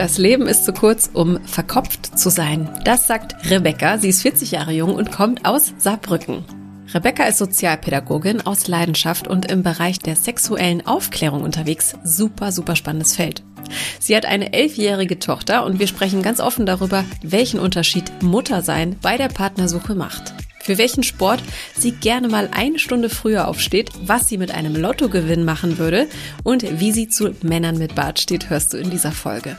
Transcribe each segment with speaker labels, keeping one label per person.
Speaker 1: Das Leben ist zu kurz, um verkopft zu sein. Das sagt Rebecca. Sie ist 40 Jahre jung und kommt aus Saarbrücken. Rebecca ist Sozialpädagogin aus Leidenschaft und im Bereich der sexuellen Aufklärung unterwegs. Super, super spannendes Feld. Sie hat eine elfjährige Tochter und wir sprechen ganz offen darüber, welchen Unterschied Muttersein bei der Partnersuche macht für welchen Sport sie gerne mal eine Stunde früher aufsteht, was sie mit einem Lottogewinn machen würde und wie sie zu Männern mit Bart steht, hörst du in dieser Folge.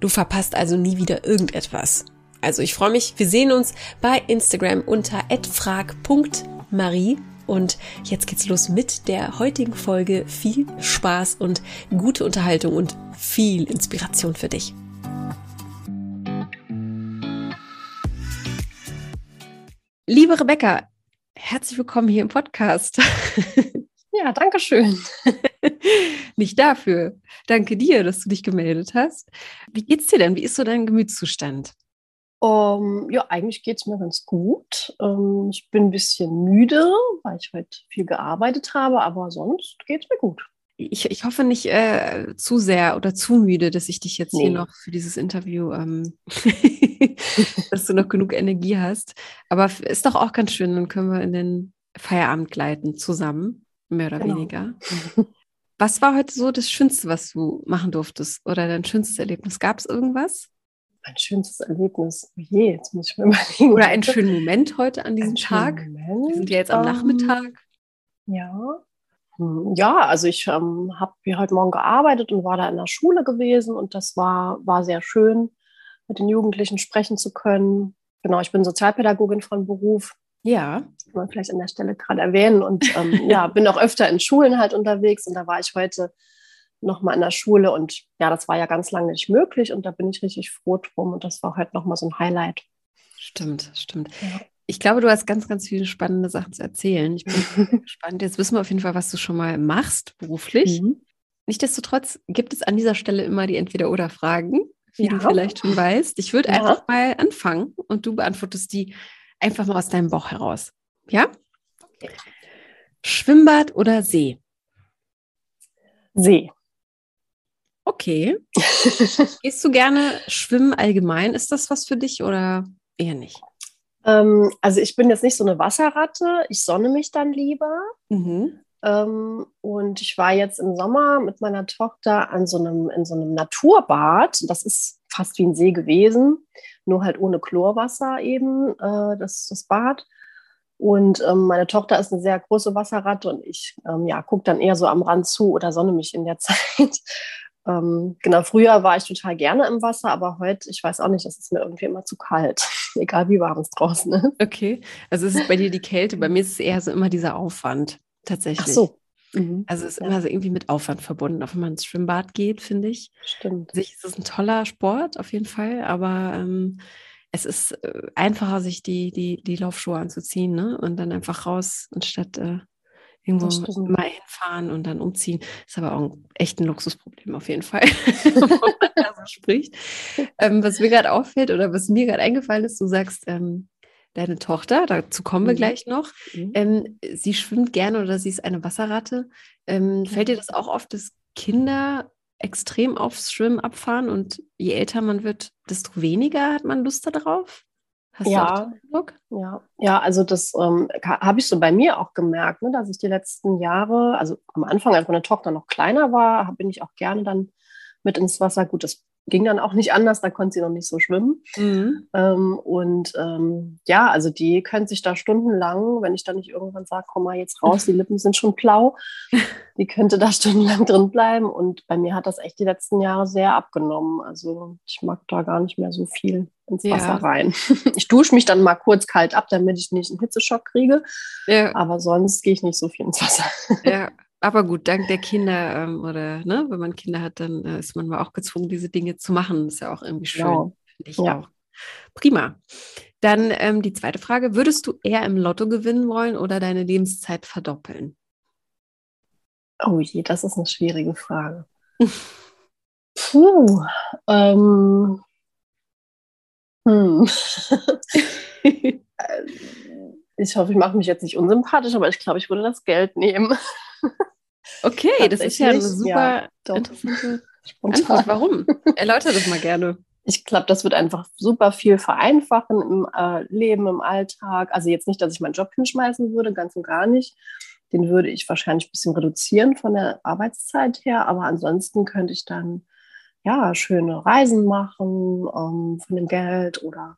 Speaker 1: Du verpasst also nie wieder irgendetwas. Also ich freue mich, wir sehen uns bei Instagram unter @frag.marie und jetzt geht's los mit der heutigen Folge. Viel Spaß und gute Unterhaltung und viel Inspiration für dich. Liebe Rebecca, herzlich willkommen hier im Podcast.
Speaker 2: Ja, danke schön.
Speaker 1: Nicht dafür. Danke dir, dass du dich gemeldet hast. Wie geht's dir denn? Wie ist so dein Gemütszustand?
Speaker 2: Um, ja, eigentlich geht es mir ganz gut. Um, ich bin ein bisschen müde, weil ich heute viel gearbeitet habe, aber sonst geht es mir gut.
Speaker 1: Ich, ich hoffe nicht äh, zu sehr oder zu müde, dass ich dich jetzt nee. hier noch für dieses Interview, ähm, dass du noch genug Energie hast. Aber ist doch auch ganz schön, dann können wir in den Feierabend gleiten zusammen mehr oder genau. weniger. Was war heute so das Schönste, was du machen durftest oder dein schönstes Erlebnis? Gab es irgendwas?
Speaker 2: Mein schönstes Erlebnis, oh je, jetzt muss ich mir überlegen.
Speaker 1: Oder einen schönen Moment heute an diesem Tag? Wir sind ja jetzt am um, ähm, Nachmittag.
Speaker 2: Ja. Hm, ja, also ich ähm, habe heute Morgen gearbeitet und war da in der Schule gewesen und das war, war sehr schön, mit den Jugendlichen sprechen zu können. Genau, ich bin Sozialpädagogin von Beruf
Speaker 1: ja.
Speaker 2: Kann man vielleicht an der Stelle gerade erwähnen. Und ähm, ja, bin auch öfter in Schulen halt unterwegs und da war ich heute nochmal in der Schule und ja, das war ja ganz lange nicht möglich und da bin ich richtig froh drum und das war halt nochmal so ein Highlight.
Speaker 1: Stimmt, stimmt. Ja. Ich glaube, du hast ganz, ganz viele spannende Sachen zu erzählen. Ich bin gespannt. Jetzt wissen wir auf jeden Fall, was du schon mal machst beruflich. Mhm. Nichtsdestotrotz gibt es an dieser Stelle immer die Entweder-Oder-Fragen, wie ja. du vielleicht schon weißt. Ich würde ja. einfach mal anfangen und du beantwortest die Einfach mal aus deinem Bauch heraus. Ja? Okay. Schwimmbad oder See?
Speaker 2: See.
Speaker 1: Okay. Gehst du gerne schwimmen allgemein? Ist das was für dich oder eher nicht?
Speaker 2: Ähm, also ich bin jetzt nicht so eine Wasserratte. Ich sonne mich dann lieber. Mhm. Ähm, und ich war jetzt im Sommer mit meiner Tochter an so einem, in so einem Naturbad. Das ist fast wie ein See gewesen nur halt ohne Chlorwasser eben, äh, das, das Bad. Und ähm, meine Tochter ist eine sehr große Wasserratte und ich ähm, ja, gucke dann eher so am Rand zu oder sonne mich in der Zeit. ähm, genau, früher war ich total gerne im Wasser, aber heute, ich weiß auch nicht, es ist mir irgendwie immer zu kalt, egal wie warm es draußen ist.
Speaker 1: Okay, also ist es bei dir die Kälte, bei mir ist es eher so immer dieser Aufwand tatsächlich. Ach
Speaker 2: so,
Speaker 1: Mhm. Also es ist ja. immer so irgendwie mit Aufwand verbunden, auch wenn man ins Schwimmbad geht, finde ich.
Speaker 2: Stimmt.
Speaker 1: Sich ist es ein toller Sport auf jeden Fall, aber ähm, es ist äh, einfacher, sich die, die, die Laufschuhe anzuziehen ne? und dann einfach raus, anstatt äh, irgendwo mal hinfahren und dann umziehen. Ist aber auch ein, echt ein Luxusproblem auf jeden Fall, wenn man da so spricht. Ähm, was mir gerade auffällt oder was mir gerade eingefallen ist, du sagst, ähm, deine Tochter, dazu kommen wir mhm. gleich noch. Mhm. Ähm, sie schwimmt gerne oder sie ist eine Wasserratte. Ähm, fällt dir das auch oft, dass Kinder extrem aufs Schwimmen abfahren und je älter man wird, desto weniger hat man Lust darauf?
Speaker 2: Hast ja, ja, ja, also das ähm, habe ich so bei mir auch gemerkt, ne, dass ich die letzten Jahre, also am Anfang, als meine Tochter noch kleiner war, bin ich auch gerne dann mit ins Wasser. Gut, das ging dann auch nicht anders, da konnte sie noch nicht so schwimmen. Mhm. Ähm, und ähm, ja, also die können sich da stundenlang, wenn ich dann nicht irgendwann sage, komm mal jetzt raus, die Lippen sind schon blau, die könnte da stundenlang drin bleiben. Und bei mir hat das echt die letzten Jahre sehr abgenommen. Also ich mag da gar nicht mehr so viel ins Wasser ja. rein. Ich dusche mich dann mal kurz kalt ab, damit ich nicht einen Hitzeschock kriege. Ja. Aber sonst gehe ich nicht so viel ins Wasser.
Speaker 1: Ja. Aber gut, dank der Kinder ähm, oder ne, wenn man Kinder hat, dann äh, ist man mal auch gezwungen, diese Dinge zu machen. Das ist ja auch irgendwie schön. Genau. Finde ich ja. auch. Prima. Dann ähm, die zweite Frage: Würdest du eher im Lotto gewinnen wollen oder deine Lebenszeit verdoppeln?
Speaker 2: Oh je, das ist eine schwierige Frage. Puh. Ähm, hm. ich hoffe, ich mache mich jetzt nicht unsympathisch, aber ich glaube, ich würde das Geld nehmen.
Speaker 1: Okay, das ist ja eine super ja, interessante Antwort. Warum? Erläutere das mal gerne.
Speaker 2: Ich glaube, das wird einfach super viel vereinfachen im äh, Leben, im Alltag. Also jetzt nicht, dass ich meinen Job hinschmeißen würde, ganz und gar nicht. Den würde ich wahrscheinlich ein bisschen reduzieren von der Arbeitszeit her, aber ansonsten könnte ich dann ja schöne Reisen machen ähm, von dem Geld oder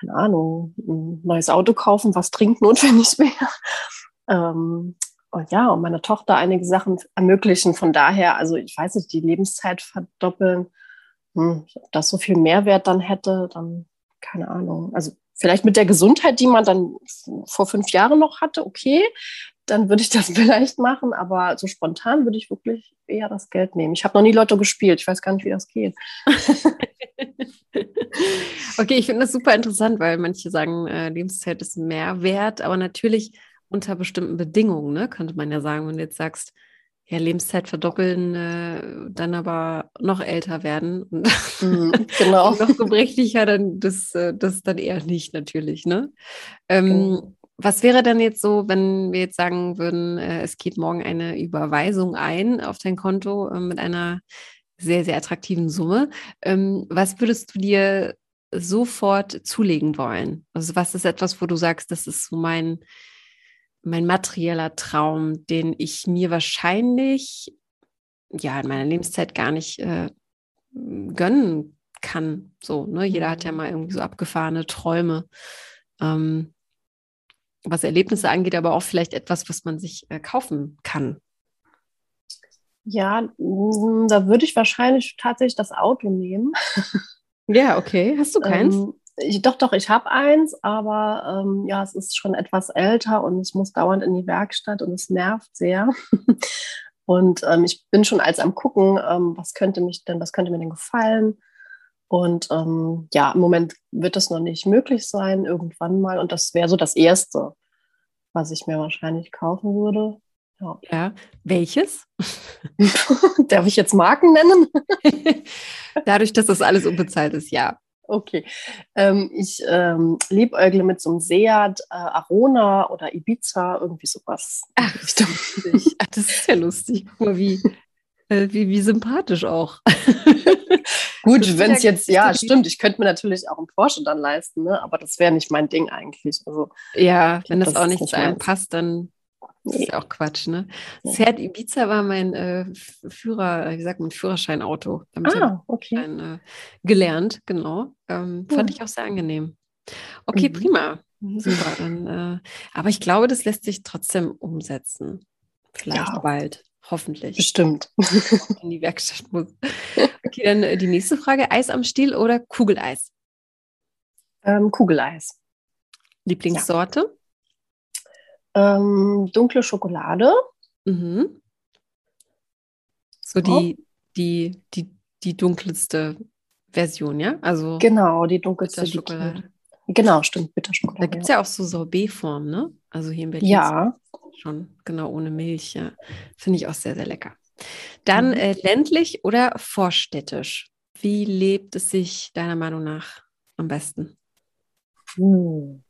Speaker 2: keine Ahnung, ein neues Auto kaufen, was dringend notwendig wäre. Ähm, und ja, und meiner Tochter einige Sachen ermöglichen. Von daher, also ich weiß nicht, die Lebenszeit verdoppeln, hm, ob das so viel Mehrwert dann hätte, dann keine Ahnung. Also vielleicht mit der Gesundheit, die man dann vor fünf Jahren noch hatte, okay, dann würde ich das vielleicht machen, aber so spontan würde ich wirklich eher das Geld nehmen. Ich habe noch nie Lotto gespielt, ich weiß gar nicht, wie das geht.
Speaker 1: okay, ich finde das super interessant, weil manche sagen, äh, Lebenszeit ist mehr wert, aber natürlich unter bestimmten Bedingungen, ne, könnte man ja sagen, wenn du jetzt sagst, ja, Lebenszeit verdoppeln, äh, dann aber noch älter werden und, mm, genau. und noch gebrechlicher, dann das, äh, das dann eher nicht natürlich, ne? Ähm, genau. Was wäre denn jetzt so, wenn wir jetzt sagen würden, äh, es geht morgen eine Überweisung ein auf dein Konto äh, mit einer sehr, sehr attraktiven Summe? Ähm, was würdest du dir sofort zulegen wollen? Also was ist etwas, wo du sagst, das ist so mein, mein materieller Traum, den ich mir wahrscheinlich ja in meiner Lebenszeit gar nicht äh, gönnen kann. So, ne? Jeder hat ja mhm. mal irgendwie so abgefahrene Träume. Ähm, was Erlebnisse angeht, aber auch vielleicht etwas, was man sich äh, kaufen kann.
Speaker 2: Ja, mm, da würde ich wahrscheinlich tatsächlich das Auto nehmen.
Speaker 1: Ja, okay. Hast du keins? Ähm,
Speaker 2: ich, doch, doch, ich habe eins, aber ähm, ja, es ist schon etwas älter und es muss dauernd in die Werkstatt und es nervt sehr. und ähm, ich bin schon als am gucken, ähm, was könnte mich denn, was könnte mir denn gefallen? Und ähm, ja, im Moment wird das noch nicht möglich sein, irgendwann mal. Und das wäre so das Erste, was ich mir wahrscheinlich kaufen würde.
Speaker 1: Ja. ja. Welches?
Speaker 2: Darf ich jetzt Marken nennen?
Speaker 1: Dadurch, dass das alles unbezahlt ist, ja.
Speaker 2: Okay. Ähm, ich ähm, liebäugle mit so einem Seat, äh, Arona oder Ibiza, irgendwie sowas.
Speaker 1: Ach, das ist ja lustig. Guck mal, wie, äh, wie, wie sympathisch auch.
Speaker 2: Gut, wenn es ja jetzt, ja, stimmt, ich könnte mir natürlich auch einen Porsche dann leisten, ne? aber das wäre nicht mein Ding eigentlich. Also,
Speaker 1: ja, wenn das, das auch nicht zu einem passt, dann das ist ja auch Quatsch, ne? Seat Ibiza war mein äh, Führer, wie sagt man, Führerscheinauto.
Speaker 2: Damit ah, okay.
Speaker 1: Ein, äh, gelernt, genau. Ähm, fand ich auch sehr angenehm. Okay, mhm. prima. Super. Dann, äh, aber ich glaube, das lässt sich trotzdem umsetzen. Vielleicht ja. bald. Hoffentlich.
Speaker 2: Bestimmt.
Speaker 1: In die Werkstatt muss. Okay, dann äh, die nächste Frage: Eis am Stiel oder Kugeleis?
Speaker 2: Ähm, Kugeleis.
Speaker 1: Lieblingssorte?
Speaker 2: Ja. Ähm, dunkle Schokolade.
Speaker 1: Mhm. So die, die, die, die dunkelste Version, ja? Also
Speaker 2: genau, die dunkelste
Speaker 1: Schokolade.
Speaker 2: Genau, stimmt, Bitterschokolade.
Speaker 1: Da gibt es ja. ja auch so Sorbetformen, ne? Also hier in Berlin.
Speaker 2: Ja.
Speaker 1: Schon, genau, ohne Milch. Ja. Finde ich auch sehr, sehr lecker. Dann mhm. äh, ländlich oder vorstädtisch? Wie lebt es sich deiner Meinung nach am besten?
Speaker 2: Hm.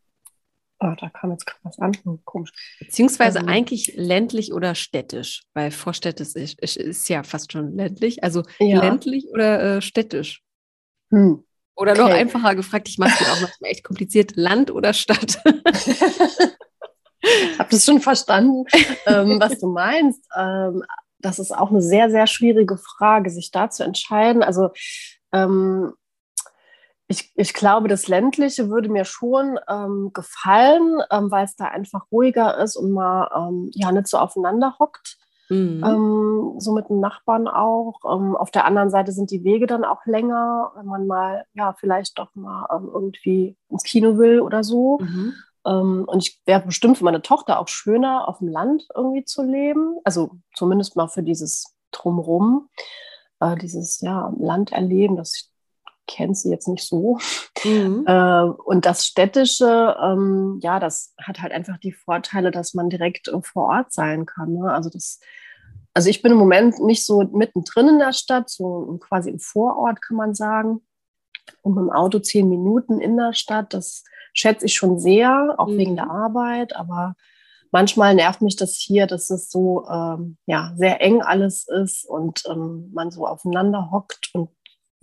Speaker 2: Oh, da kam jetzt gerade was an. Hm, komisch.
Speaker 1: Beziehungsweise ähm, eigentlich ländlich oder städtisch, weil vorstädtisch ist, ist, ist ja fast schon ländlich. Also ja. ländlich oder äh, städtisch? Hm. Oder okay. noch einfacher gefragt, ich mache es auch manchmal echt kompliziert, Land oder Stadt?
Speaker 2: habe das schon verstanden, ähm, was du meinst. Ähm, das ist auch eine sehr, sehr schwierige Frage, sich da zu entscheiden. Also ähm, ich, ich glaube, das Ländliche würde mir schon ähm, gefallen, ähm, weil es da einfach ruhiger ist und man ähm, ja nicht so aufeinander hockt. Mhm. Ähm, so mit den Nachbarn auch. Ähm, auf der anderen Seite sind die Wege dann auch länger, wenn man mal, ja, vielleicht doch mal ähm, irgendwie ins Kino will oder so. Mhm. Und ich wäre bestimmt für meine Tochter auch schöner, auf dem Land irgendwie zu leben. Also zumindest mal für dieses Drumrum, äh, dieses ja, Landerleben, das kennt sie jetzt nicht so. Mhm. Äh, und das Städtische, ähm, ja, das hat halt einfach die Vorteile, dass man direkt äh, vor Ort sein kann. Ne? Also das also ich bin im Moment nicht so mittendrin in der Stadt, so quasi im Vorort kann man sagen. Und mit dem Auto zehn Minuten in der Stadt, das schätze ich schon sehr, auch mhm. wegen der Arbeit. Aber manchmal nervt mich das hier, dass es so ähm, ja, sehr eng alles ist und ähm, man so aufeinander hockt und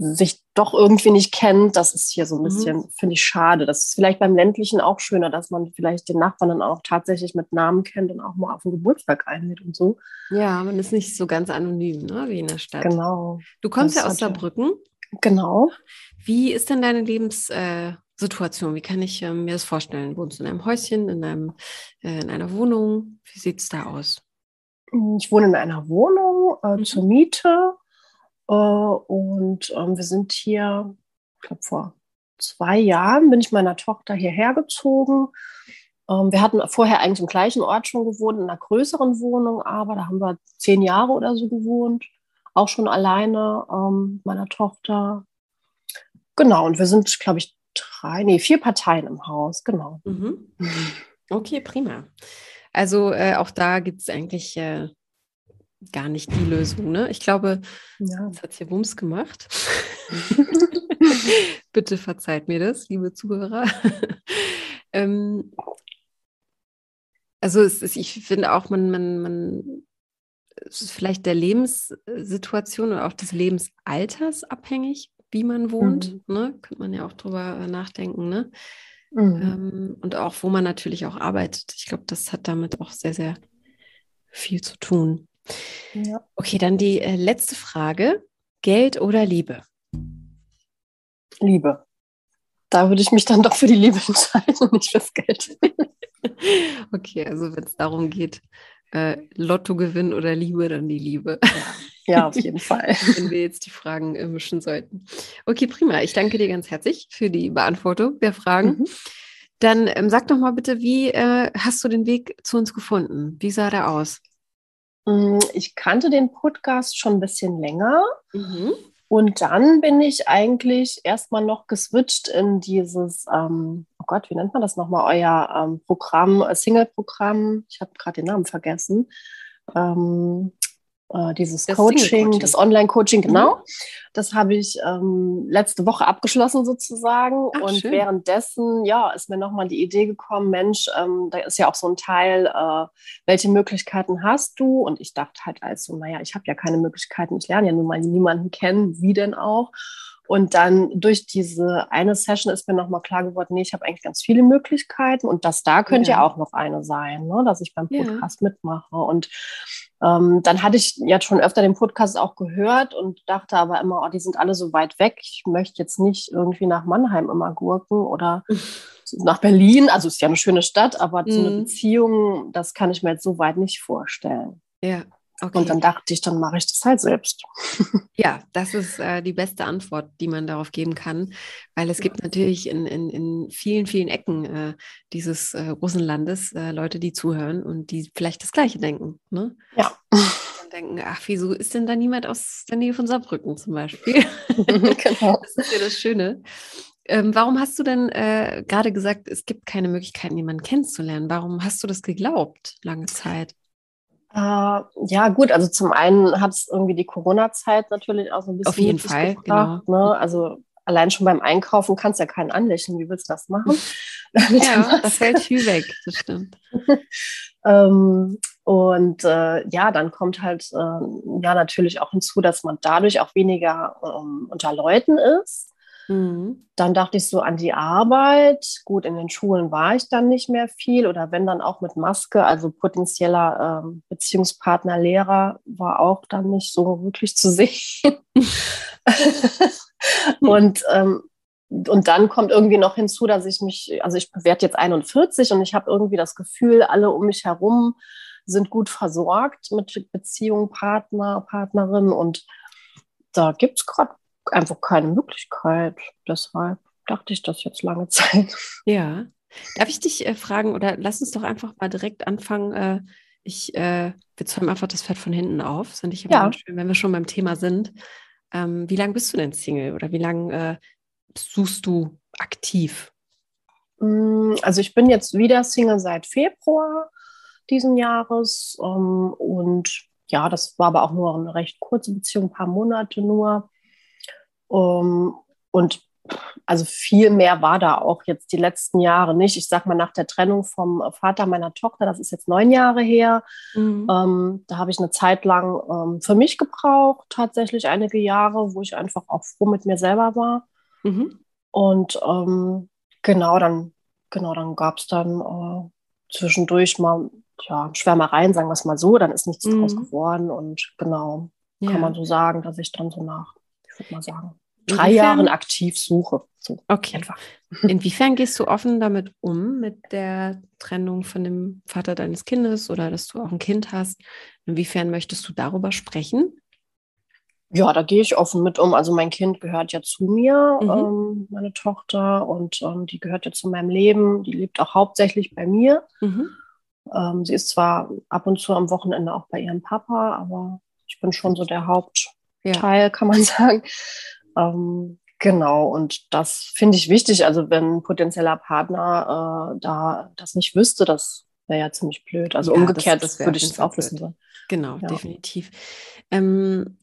Speaker 2: sich doch irgendwie nicht kennt, das ist hier so ein mhm. bisschen, mhm. finde ich, schade. Das ist vielleicht beim ländlichen auch schöner, dass man vielleicht den Nachbarn dann auch tatsächlich mit Namen kennt und auch mal auf den Geburtstag einlädt und so.
Speaker 1: Ja, man ist nicht so ganz anonym, ne, wie in der Stadt.
Speaker 2: Genau.
Speaker 1: Du kommst das ja aus Saarbrücken.
Speaker 2: Genau.
Speaker 1: Wie ist denn deine Lebenssituation? Äh, wie kann ich äh, mir das vorstellen? Wohnst du in einem Häuschen, in, einem, äh, in einer Wohnung? Wie sieht es da aus?
Speaker 2: Ich wohne in einer Wohnung äh, mhm. zur Miete und ähm, wir sind hier, ich glaube, vor zwei Jahren bin ich meiner Tochter hierher gezogen. Ähm, wir hatten vorher eigentlich im gleichen Ort schon gewohnt, in einer größeren Wohnung, aber da haben wir zehn Jahre oder so gewohnt. Auch schon alleine, ähm, meiner Tochter. Genau, und wir sind, glaube ich, drei, nee, vier Parteien im Haus, genau. Mhm.
Speaker 1: Okay, prima. Also äh, auch da gibt es eigentlich äh, gar nicht die Lösung. Ne? Ich glaube, ja. das hat hier Wumms gemacht. Bitte verzeiht mir das, liebe Zuhörer. ähm, also ist, ich finde auch, man, man, man es ist vielleicht der Lebenssituation oder auch des Lebensalters abhängig, wie man wohnt. Mhm. Ne? Könnte man ja auch drüber äh, nachdenken. Ne? Mhm. Ähm, und auch, wo man natürlich auch arbeitet. Ich glaube, das hat damit auch sehr, sehr viel zu tun. Ja. Okay, dann die äh, letzte Frage. Geld oder Liebe?
Speaker 2: Liebe. Da würde ich mich dann doch für die Liebe entscheiden und nicht fürs Geld.
Speaker 1: okay, also wenn es darum geht, äh, Lottogewinn oder Liebe, dann die Liebe.
Speaker 2: Ja, ja auf jeden Fall.
Speaker 1: wenn wir jetzt die Fragen äh, mischen sollten. Okay, prima. Ich danke dir ganz herzlich für die Beantwortung der Fragen. Mhm. Dann ähm, sag doch mal bitte, wie äh, hast du den Weg zu uns gefunden? Wie sah der aus?
Speaker 2: Mm, ich kannte den Podcast schon ein bisschen länger. Mhm. Und dann bin ich eigentlich erstmal noch geswitcht in dieses, ähm, oh Gott, wie nennt man das nochmal, euer ähm, Programm, äh, Single-Programm. Ich habe gerade den Namen vergessen. Ähm, äh, dieses das Coaching, das Online-Coaching, genau. Mhm. Das habe ich ähm, letzte Woche abgeschlossen sozusagen. Ach, und schön. währenddessen, ja, ist mir nochmal die Idee gekommen, Mensch, ähm, da ist ja auch so ein Teil, äh, welche Möglichkeiten hast du? Und ich dachte halt also, naja, ich habe ja keine Möglichkeiten, ich lerne ja nun mal niemanden kennen, wie denn auch. Und dann durch diese eine Session ist mir nochmal klar geworden, nee, ich habe eigentlich ganz viele Möglichkeiten und das da könnte ja, ja auch noch eine sein, ne, dass ich beim Podcast ja. mitmache. Und ähm, dann hatte ich jetzt schon öfter den Podcast auch gehört und dachte aber immer, oh, die sind alle so weit weg. Ich möchte jetzt nicht irgendwie nach Mannheim immer gurken oder nach Berlin. Also ist ja eine schöne Stadt, aber mhm. so eine mhm. Beziehung, das kann ich mir jetzt so weit nicht vorstellen.
Speaker 1: Ja.
Speaker 2: Okay. Und dann dachte ich, dann mache ich das halt selbst.
Speaker 1: Ja, das ist äh, die beste Antwort, die man darauf geben kann, weil es gibt natürlich in, in, in vielen, vielen Ecken äh, dieses äh, großen Landes äh, Leute, die zuhören und die vielleicht das Gleiche denken. Ne?
Speaker 2: Ja.
Speaker 1: Und denken, ach, wieso ist denn da niemand aus der Nähe von Saarbrücken zum Beispiel? genau. Das ist ja das Schöne. Ähm, warum hast du denn äh, gerade gesagt, es gibt keine Möglichkeiten, jemanden kennenzulernen? Warum hast du das geglaubt, lange Zeit?
Speaker 2: Uh, ja, gut, also zum einen hat es irgendwie die Corona-Zeit natürlich auch so ein bisschen.
Speaker 1: Auf jeden Fall, gebracht,
Speaker 2: genau. Ne? Also allein schon beim Einkaufen kannst du ja keinen anlächeln. Wie willst du das machen?
Speaker 1: ja, das fällt viel weg, das stimmt.
Speaker 2: ähm, und äh, ja, dann kommt halt äh, ja natürlich auch hinzu, dass man dadurch auch weniger ähm, unter Leuten ist. Mhm. Dann dachte ich so an die Arbeit. Gut, in den Schulen war ich dann nicht mehr viel oder wenn dann auch mit Maske, also potenzieller ähm, Beziehungspartner, Lehrer war auch dann nicht so wirklich zu sehen. und ähm, und dann kommt irgendwie noch hinzu, dass ich mich, also ich werde jetzt 41 und ich habe irgendwie das Gefühl, alle um mich herum sind gut versorgt mit Beziehung, Partner, Partnerin und da gibt es gerade einfach keine Möglichkeit. Deshalb dachte ich das jetzt lange Zeit.
Speaker 1: Ja. Darf ich dich äh, fragen oder lass uns doch einfach mal direkt anfangen. Äh, ich, äh, wir zäumen einfach das Pferd von hinten auf. Das finde ich immer ja. schön, wenn wir schon beim Thema sind. Ähm, wie lange bist du denn Single oder wie lange äh, suchst du aktiv?
Speaker 2: Mm, also ich bin jetzt wieder Single seit Februar diesen Jahres ähm, und ja, das war aber auch nur eine recht kurze Beziehung, ein paar Monate nur. Um, ähm, und also viel mehr war da auch jetzt die letzten Jahre nicht. Ich sag mal, nach der Trennung vom Vater meiner Tochter, das ist jetzt neun Jahre her, mhm. ähm, da habe ich eine Zeit lang ähm, für mich gebraucht, tatsächlich einige Jahre, wo ich einfach auch froh mit mir selber war. Mhm. Und ähm, genau, dann, genau, dann gab es dann äh, zwischendurch mal ja, Schwärmereien, sagen wir es mal so, dann ist nichts mhm. draus geworden. Und genau, ja. kann man so sagen, dass ich dann so nach, ich würde mal sagen, drei Inwiefern? Jahren aktiv suche. So
Speaker 1: okay. Einfach. Inwiefern gehst du offen damit um, mit der Trennung von dem Vater deines Kindes oder dass du auch ein Kind hast? Inwiefern möchtest du darüber sprechen?
Speaker 2: Ja, da gehe ich offen mit um. Also mein Kind gehört ja zu mir, mhm. ähm, meine Tochter, und ähm, die gehört ja zu meinem Leben. Die lebt auch hauptsächlich bei mir. Mhm. Ähm, sie ist zwar ab und zu am Wochenende auch bei ihrem Papa, aber ich bin schon so der Hauptteil, ja. kann man sagen. Ähm, genau, und das finde ich wichtig. Also wenn ein potenzieller Partner äh, da das nicht wüsste, das wäre ja ziemlich blöd. Also ja, umgekehrt, das, das würde ich es auch wissen wollen.
Speaker 1: Genau, ja. definitiv. Ähm,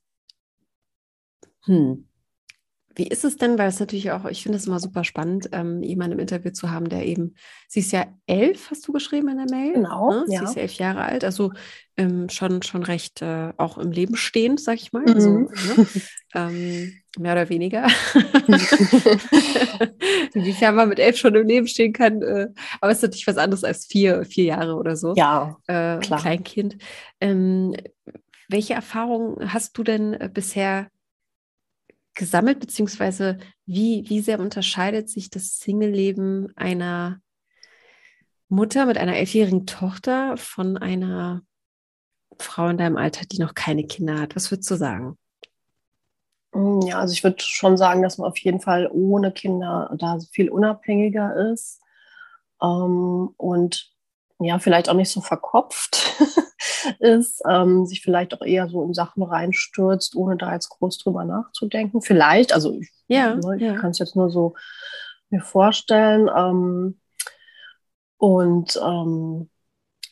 Speaker 1: hm. Wie ist es denn, weil es natürlich auch, ich finde es immer super spannend, ähm, jemanden im Interview zu haben, der eben, sie ist ja elf, hast du geschrieben in der Mail?
Speaker 2: Genau. Ne?
Speaker 1: Sie ja. ist elf Jahre alt, also ähm, schon, schon recht äh, auch im Leben stehend, sag ich mal. Mhm. Also, ne? ähm, mehr oder weniger. Inwiefern man mit elf schon im Leben stehen kann, äh, aber es ist natürlich was anderes als vier, vier Jahre oder so.
Speaker 2: Ja,
Speaker 1: äh, klar. Kleinkind. Ähm, welche Erfahrungen hast du denn äh, bisher gesammelt, beziehungsweise wie, wie sehr unterscheidet sich das Single-Leben einer Mutter mit einer elfjährigen Tochter von einer Frau in deinem Alter, die noch keine Kinder hat? Was würdest du sagen?
Speaker 2: Mm, ja, also ich würde schon sagen, dass man auf jeden Fall ohne Kinder da viel unabhängiger ist ähm, und ja, vielleicht auch nicht so verkopft. ist, ähm, sich vielleicht auch eher so in Sachen reinstürzt, ohne da jetzt groß drüber nachzudenken. Vielleicht, also ich, ja, ne, ich ja. kann es jetzt nur so mir vorstellen. Ähm, und ähm,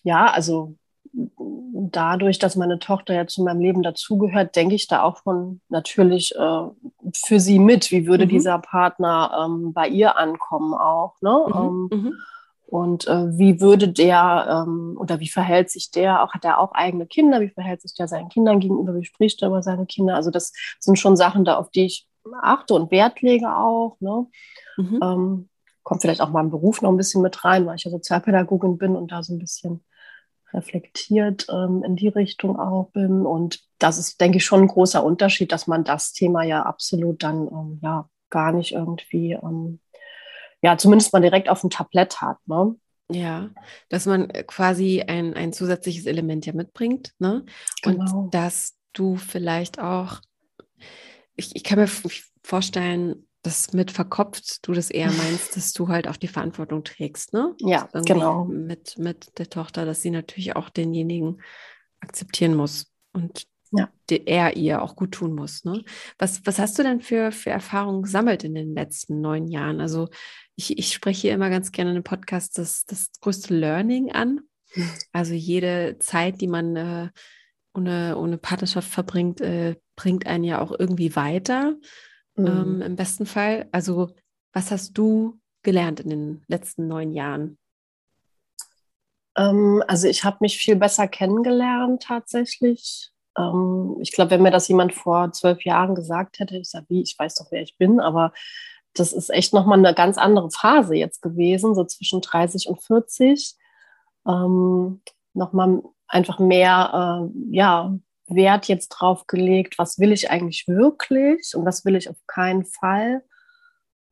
Speaker 2: ja, also dadurch, dass meine Tochter ja zu meinem Leben dazugehört, denke ich da auch von natürlich äh, für sie mit. Wie würde mhm. dieser Partner ähm, bei ihr ankommen auch? Ne? Mhm. Ähm, mhm. Und äh, wie würde der ähm, oder wie verhält sich der auch? Hat er auch eigene Kinder? Wie verhält sich der seinen Kindern gegenüber? Wie spricht er über seine Kinder? Also das sind schon Sachen, da auf die ich achte und Wert lege auch. Ne? Mhm. Ähm, kommt vielleicht auch mal im Beruf noch ein bisschen mit rein, weil ich ja Sozialpädagogin bin und da so ein bisschen reflektiert ähm, in die Richtung auch bin. Und das ist, denke ich, schon ein großer Unterschied, dass man das Thema ja absolut dann ähm, ja gar nicht irgendwie ähm, ja, zumindest mal direkt auf dem Tablett hat. Ne?
Speaker 1: Ja, dass man quasi ein, ein zusätzliches Element ja mitbringt. Ne? Genau. Und dass du vielleicht auch, ich, ich kann mir vorstellen, dass mit verkopft du das eher meinst, dass du halt auch die Verantwortung trägst, ne?
Speaker 2: Ja, Irgendwie genau.
Speaker 1: Mit, mit der Tochter, dass sie natürlich auch denjenigen akzeptieren muss und ja. er ihr auch gut tun muss. Ne? Was, was hast du denn für, für Erfahrungen gesammelt in den letzten neun Jahren? Also ich, ich spreche hier immer ganz gerne in einem Podcast das, das größte Learning an. Also jede Zeit, die man äh, ohne, ohne Partnerschaft verbringt, äh, bringt einen ja auch irgendwie weiter, mhm. ähm, im besten Fall. Also was hast du gelernt in den letzten neun Jahren?
Speaker 2: Ähm, also ich habe mich viel besser kennengelernt tatsächlich. Ähm, ich glaube, wenn mir das jemand vor zwölf Jahren gesagt hätte, ich sage, wie, ich weiß doch, wer ich bin, aber das ist echt nochmal eine ganz andere Phase jetzt gewesen, so zwischen 30 und 40. Ähm, nochmal einfach mehr äh, ja, Wert jetzt drauf gelegt, was will ich eigentlich wirklich und was will ich auf keinen Fall.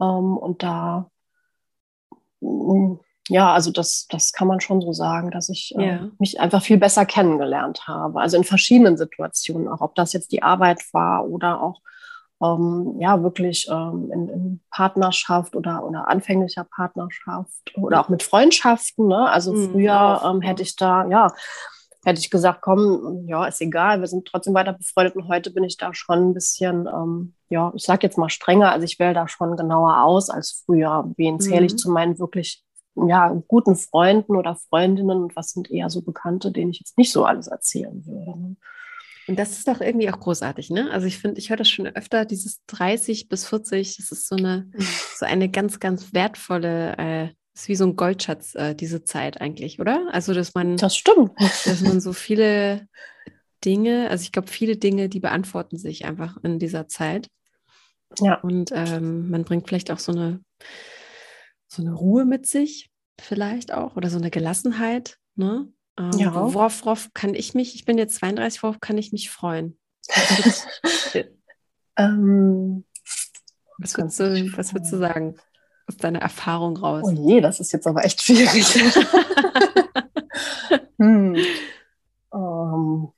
Speaker 2: Ähm, und da, mm, ja, also das, das kann man schon so sagen, dass ich äh, ja. mich einfach viel besser kennengelernt habe. Also in verschiedenen Situationen, auch ob das jetzt die Arbeit war oder auch ähm, ja wirklich ähm, in, in, Partnerschaft oder, oder anfänglicher Partnerschaft oder auch mit Freundschaften. Ne? Also mhm, früher ähm, hätte ich da, ja, hätte ich gesagt, komm, ja, ist egal, wir sind trotzdem weiter befreundet und heute bin ich da schon ein bisschen, ähm, ja, ich sag jetzt mal strenger, also ich wähle da schon genauer aus als früher. Wen zähle mhm. ich zu meinen wirklich ja, guten Freunden oder Freundinnen und was sind eher so Bekannte, denen ich jetzt nicht so alles erzählen würde.
Speaker 1: Und das ist doch irgendwie auch großartig, ne? Also ich finde, ich höre das schon öfter, dieses 30 bis 40, das ist so eine, so eine ganz, ganz wertvolle, äh, ist wie so ein Goldschatz, äh, diese Zeit eigentlich, oder? Also, dass man.
Speaker 2: Das stimmt.
Speaker 1: Dass man so viele Dinge, also ich glaube, viele Dinge, die beantworten sich einfach in dieser Zeit. Ja. Und ähm, man bringt vielleicht auch so eine, so eine Ruhe mit sich, vielleicht auch, oder so eine Gelassenheit, ne? Ähm, ja. worauf, worauf kann ich mich, ich bin jetzt 32, worauf kann ich mich freuen? ähm, was, würdest du, was würdest du sagen aus deiner Erfahrung raus?
Speaker 2: Oh je, das ist jetzt aber echt schwierig. hm. Ähm.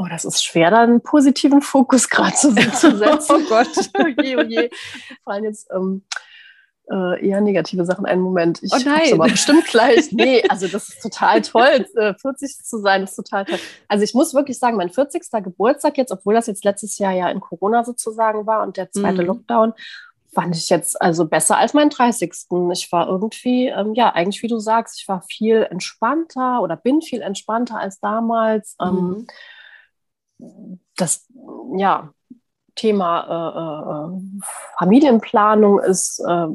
Speaker 2: Oh, das ist schwer, da einen positiven Fokus gerade zu, zu setzen. oh Gott. oh je, oh je. Vor allem jetzt, ähm, äh, eher negative Sachen. Einen Moment, ich oh nein. aber bestimmt gleich. Nee, also das ist total toll. 40 äh, zu sein ist total toll. Also ich muss wirklich sagen, mein 40. Geburtstag jetzt, obwohl das jetzt letztes Jahr ja in Corona sozusagen war und der zweite mhm. Lockdown, fand ich jetzt also besser als mein 30. Ich war irgendwie, ähm, ja, eigentlich wie du sagst, ich war viel entspannter oder bin viel entspannter als damals. Ähm, mhm. das, ja, Thema äh, äh, Familienplanung ist äh,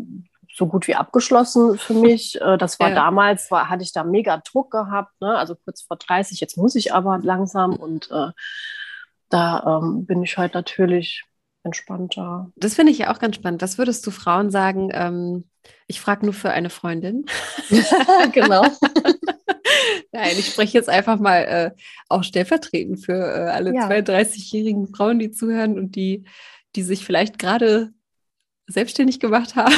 Speaker 2: so gut wie abgeschlossen für mich. Äh, das war ja. damals, war, hatte ich da mega Druck gehabt, ne? also kurz vor 30, jetzt muss ich aber langsam und äh, da ähm, bin ich halt natürlich entspannter.
Speaker 1: Das finde ich ja auch ganz spannend. Was würdest du Frauen sagen? Ähm, ich frage nur für eine Freundin. genau. Nein, ich spreche jetzt einfach mal äh, auch stellvertretend für äh, alle ja. 32-jährigen Frauen, die zuhören und die, die sich vielleicht gerade selbstständig gemacht haben.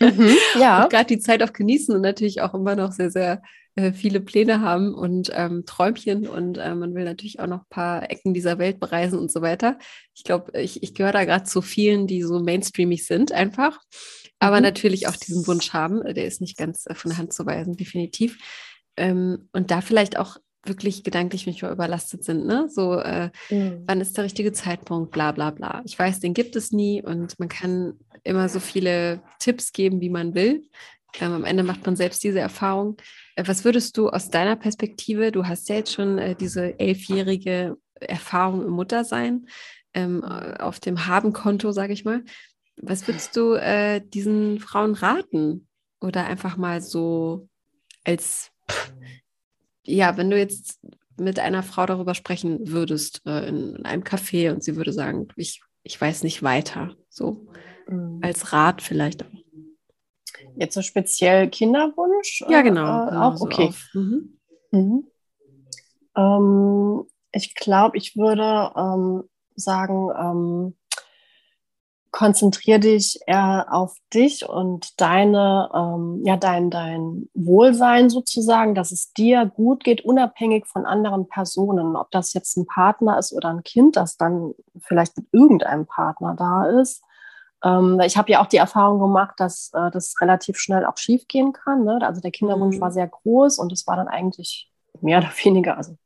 Speaker 1: Mhm, ja. gerade die Zeit auch genießen und natürlich auch immer noch sehr, sehr äh, viele Pläne haben und ähm, Träumchen und äh, man will natürlich auch noch ein paar Ecken dieser Welt bereisen und so weiter. Ich glaube, ich, ich gehöre da gerade zu vielen, die so mainstreamig sind einfach, aber mhm. natürlich auch diesen Wunsch haben. Der ist nicht ganz äh, von der Hand zu weisen, definitiv. Ähm, und da vielleicht auch wirklich gedanklich manchmal überlastet sind, ne? So, äh, mhm. wann ist der richtige Zeitpunkt, bla bla bla. Ich weiß, den gibt es nie und man kann immer so viele Tipps geben, wie man will. Ähm, am Ende macht man selbst diese Erfahrung. Äh, was würdest du aus deiner Perspektive, du hast ja jetzt schon äh, diese elfjährige Erfahrung im Muttersein ähm, auf dem Habenkonto, sage ich mal. Was würdest du äh, diesen Frauen raten? Oder einfach mal so als ja, wenn du jetzt mit einer Frau darüber sprechen würdest äh, in, in, einem Café und sie würde sagen, ich, ich weiß nicht weiter, so mhm. als Rat vielleicht auch.
Speaker 2: Jetzt so speziell Kinderwunsch?
Speaker 1: Ja, genau.
Speaker 2: Äh, genau auch so okay. Auf, mhm. Mhm. Ähm, ich glaube, ich würde ähm, sagen, ähm, konzentriere dich eher auf dich und deine, ähm, ja, dein, dein Wohlsein sozusagen, dass es dir gut geht, unabhängig von anderen Personen. Ob das jetzt ein Partner ist oder ein Kind, das dann vielleicht mit irgendeinem Partner da ist. Ähm, ich habe ja auch die Erfahrung gemacht, dass äh, das relativ schnell auch schief gehen kann. Ne? Also der Kinderwunsch mhm. war sehr groß und es war dann eigentlich mehr oder weniger, also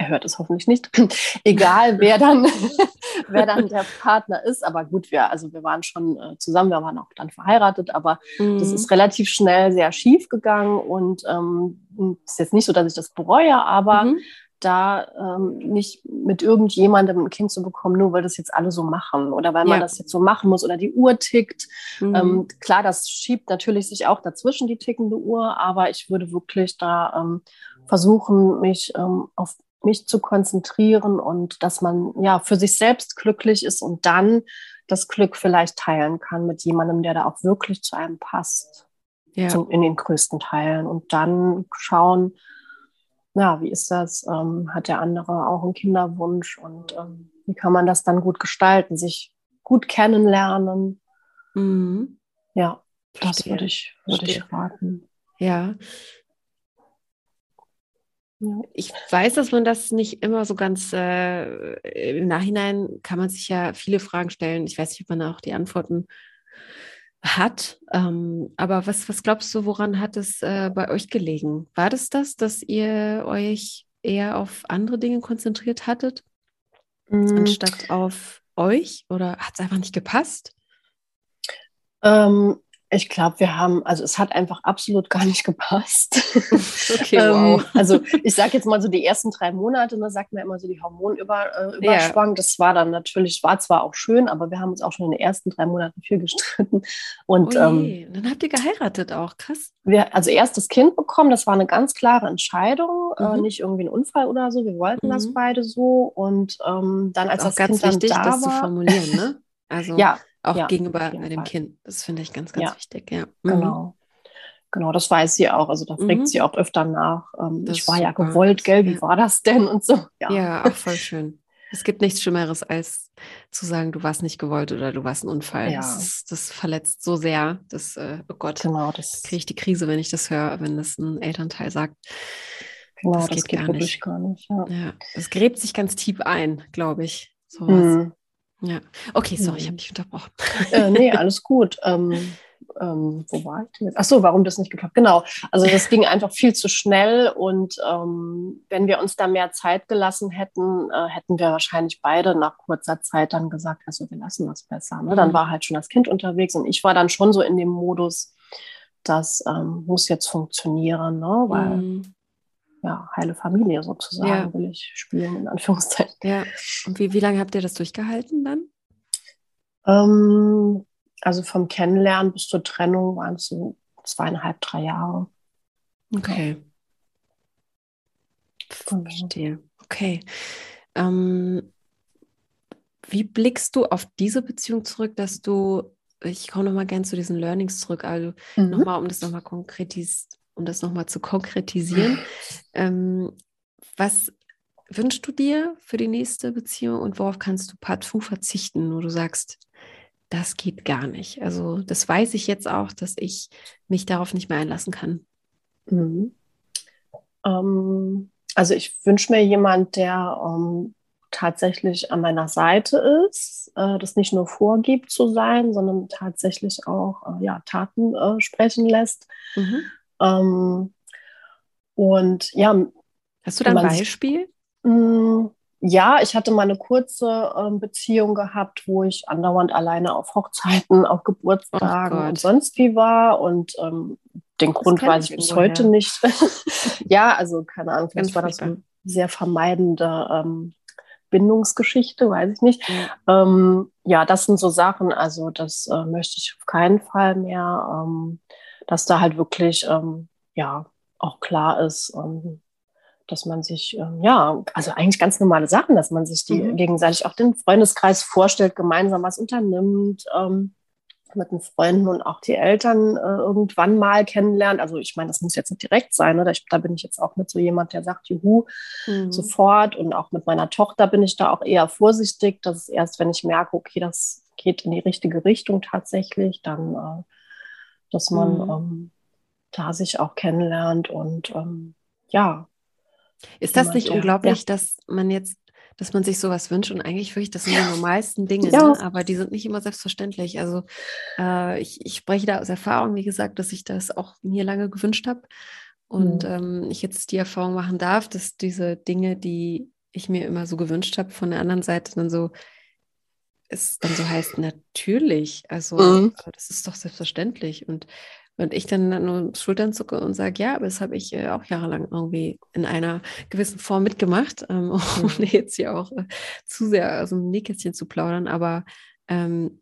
Speaker 2: er hört es hoffentlich nicht, egal wer dann, wer dann der Partner ist. Aber gut, wir, also wir waren schon äh, zusammen, wir waren auch dann verheiratet, aber mhm. das ist relativ schnell sehr schief gegangen und ähm, ist jetzt nicht so, dass ich das bereue, aber mhm. da ähm, nicht mit irgendjemandem ein Kind zu bekommen, nur weil das jetzt alle so machen oder weil man das jetzt so machen muss oder die Uhr tickt. Mhm. Ähm, klar, das schiebt natürlich sich auch dazwischen die tickende Uhr, aber ich würde wirklich da ähm, versuchen, mich ähm, auf mich zu konzentrieren und dass man ja für sich selbst glücklich ist und dann das Glück vielleicht teilen kann mit jemandem, der da auch wirklich zu einem passt. Ja. Zum, in den größten Teilen. Und dann schauen, ja, wie ist das? Ähm, hat der andere auch einen Kinderwunsch und ähm, wie kann man das dann gut gestalten, sich gut kennenlernen? Mhm. Ja, Verstehe. das würde ich, würde ich raten.
Speaker 1: Ja, Ja. Ich weiß, dass man das nicht immer so ganz äh, im Nachhinein kann man sich ja viele Fragen stellen. Ich weiß nicht, ob man auch die Antworten hat. Ähm, aber was, was glaubst du, woran hat es äh, bei euch gelegen? War das das, dass ihr euch eher auf andere Dinge konzentriert hattet, mhm. anstatt auf euch? Oder hat es einfach nicht gepasst?
Speaker 2: Ähm, ich glaube, wir haben, also es hat einfach absolut gar nicht gepasst. Okay, wow. ähm, also ich sage jetzt mal so die ersten drei Monate, da sagt man immer so die Hormonüberschwang. Äh, Das war dann natürlich, war zwar auch schön, aber wir haben uns auch schon in den ersten drei Monaten viel gestritten. Und
Speaker 1: oh ähm, dann habt ihr geheiratet auch, krass.
Speaker 2: Wir, also erst das Kind bekommen, das war eine ganz klare Entscheidung, äh, mhm. äh, nicht irgendwie ein Unfall oder so. Wir wollten mhm. das beide so. Und ähm, dann, als das, das
Speaker 1: ganz
Speaker 2: Kind
Speaker 1: wichtig,
Speaker 2: da
Speaker 1: das
Speaker 2: war,
Speaker 1: zu formulieren, ne? Also ja, auch ja, gegenüber dem. Kind. Das finde ich ganz, ganz ja, wichtig, ja.
Speaker 2: Mhm. Genau. Genau, das weiß sie auch. Also da fragt mhm. sie auch öfter nach. Ähm, ich war ja gewollt, gell, wie war das denn und so.
Speaker 1: Ja. auch voll schön. Es gibt nichts Schlimmeres, als zu sagen, du warst nicht gewollt oder du warst ein Unfall. Ja. Das, ist, das verletzt so sehr. Das, äh, oh Gott, genau, das kriege ich die Krise, wenn ich das höre, wenn das ein Elternteil sagt.
Speaker 2: Genau, das, das geht, geht, gar nicht. Gar nicht ja.
Speaker 1: ja. das gräbt sich ganz tief ein, glaube ich. Sowas. Mhm. Ja, okay, sorry, ich habe dich unterbrochen.
Speaker 2: Äh, nee, alles gut. Ähm, ähm, wo war ich denn jetzt? Ach so, warum das nicht geklappt? Genau. Also das ging einfach viel zu schnell und ähm, wenn wir uns da mehr Zeit gelassen hätten, äh, hätten wir wahrscheinlich beide nach kurzer Zeit dann gesagt, also wir lassen das besser. Ne? Dann mhm. war halt schon das Kind unterwegs und ich war dann schon so in dem Modus, das ähm, muss jetzt funktionieren, ne? weil mhm ja, heile Familie sozusagen ja. will ich spielen, in Anführungszeichen.
Speaker 1: Ja. Und wie, wie lange habt ihr das durchgehalten dann?
Speaker 2: Ähm, also vom Kennenlernen bis zur Trennung waren es so zweieinhalb, drei Jahre.
Speaker 1: Okay. Genau. Verstehe. Okay. Ähm, wie blickst du auf diese Beziehung zurück, dass du, ich komme nochmal gerne zu diesen Learnings zurück, also mhm. nochmal, um das nochmal konkretis um das nochmal zu konkretisieren. Ähm, was wünschst du dir für die nächste Beziehung und worauf kannst du partout verzichten, wo du sagst, das geht gar nicht? Also das weiß ich jetzt auch, dass ich mich darauf nicht mehr einlassen kann.
Speaker 2: Mhm. Ähm, also ich wünsche mir jemand, der ähm, tatsächlich an meiner Seite ist, äh, das nicht nur vorgibt zu sein, sondern tatsächlich auch äh, ja, Taten äh, sprechen lässt. Mhm. Ähm, und ja.
Speaker 1: Hast du da ein Beispiel?
Speaker 2: Mh, mm, ja, ich hatte mal eine kurze ähm, Beziehung gehabt, wo ich andauernd alleine auf Hochzeiten, auf Geburtstagen oh und sonst wie war. Und ähm, den das Grund weiß ich bis heute her. nicht. ja, also keine Ahnung, vielleicht war das eine sehr vermeidende ähm, Bindungsgeschichte, weiß ich nicht. Ja. Ähm, ja, das sind so Sachen, also das äh, möchte ich auf keinen Fall mehr. Ähm, dass da halt wirklich ähm, ja auch klar ist, ähm, dass man sich, ähm, ja, also eigentlich ganz normale Sachen, dass man sich die mhm. gegenseitig auch den Freundeskreis vorstellt, gemeinsam was unternimmt, ähm, mit den Freunden und auch die Eltern äh, irgendwann mal kennenlernt. Also ich meine, das muss jetzt nicht direkt sein. Da, ich, da bin ich jetzt auch mit so jemand, der sagt, juhu, mhm. sofort. Und auch mit meiner Tochter bin ich da auch eher vorsichtig. Das ist erst, wenn ich merke, okay, das geht in die richtige Richtung tatsächlich, dann äh, dass man mhm. ähm, da sich auch kennenlernt und ähm, ja.
Speaker 1: Ist das nicht unglaublich, ja. dass man jetzt, dass man sich sowas wünscht und eigentlich wirklich, das sind die normalsten Dinge, ja. ne? aber die sind nicht immer selbstverständlich. Also äh, ich, ich spreche da aus Erfahrung, wie gesagt, dass ich das auch mir lange gewünscht habe und mhm. ähm, ich jetzt die Erfahrung machen darf, dass diese Dinge, die ich mir immer so gewünscht habe, von der anderen Seite dann so es dann so heißt, natürlich, also mhm. das ist doch selbstverständlich. Und, und ich dann nur Schultern zucke und sage, ja, aber das habe ich äh, auch jahrelang irgendwie in einer gewissen Form mitgemacht, ähm, mhm. ohne jetzt hier auch äh, zu sehr aus dem Nähkästchen zu plaudern. Aber ähm,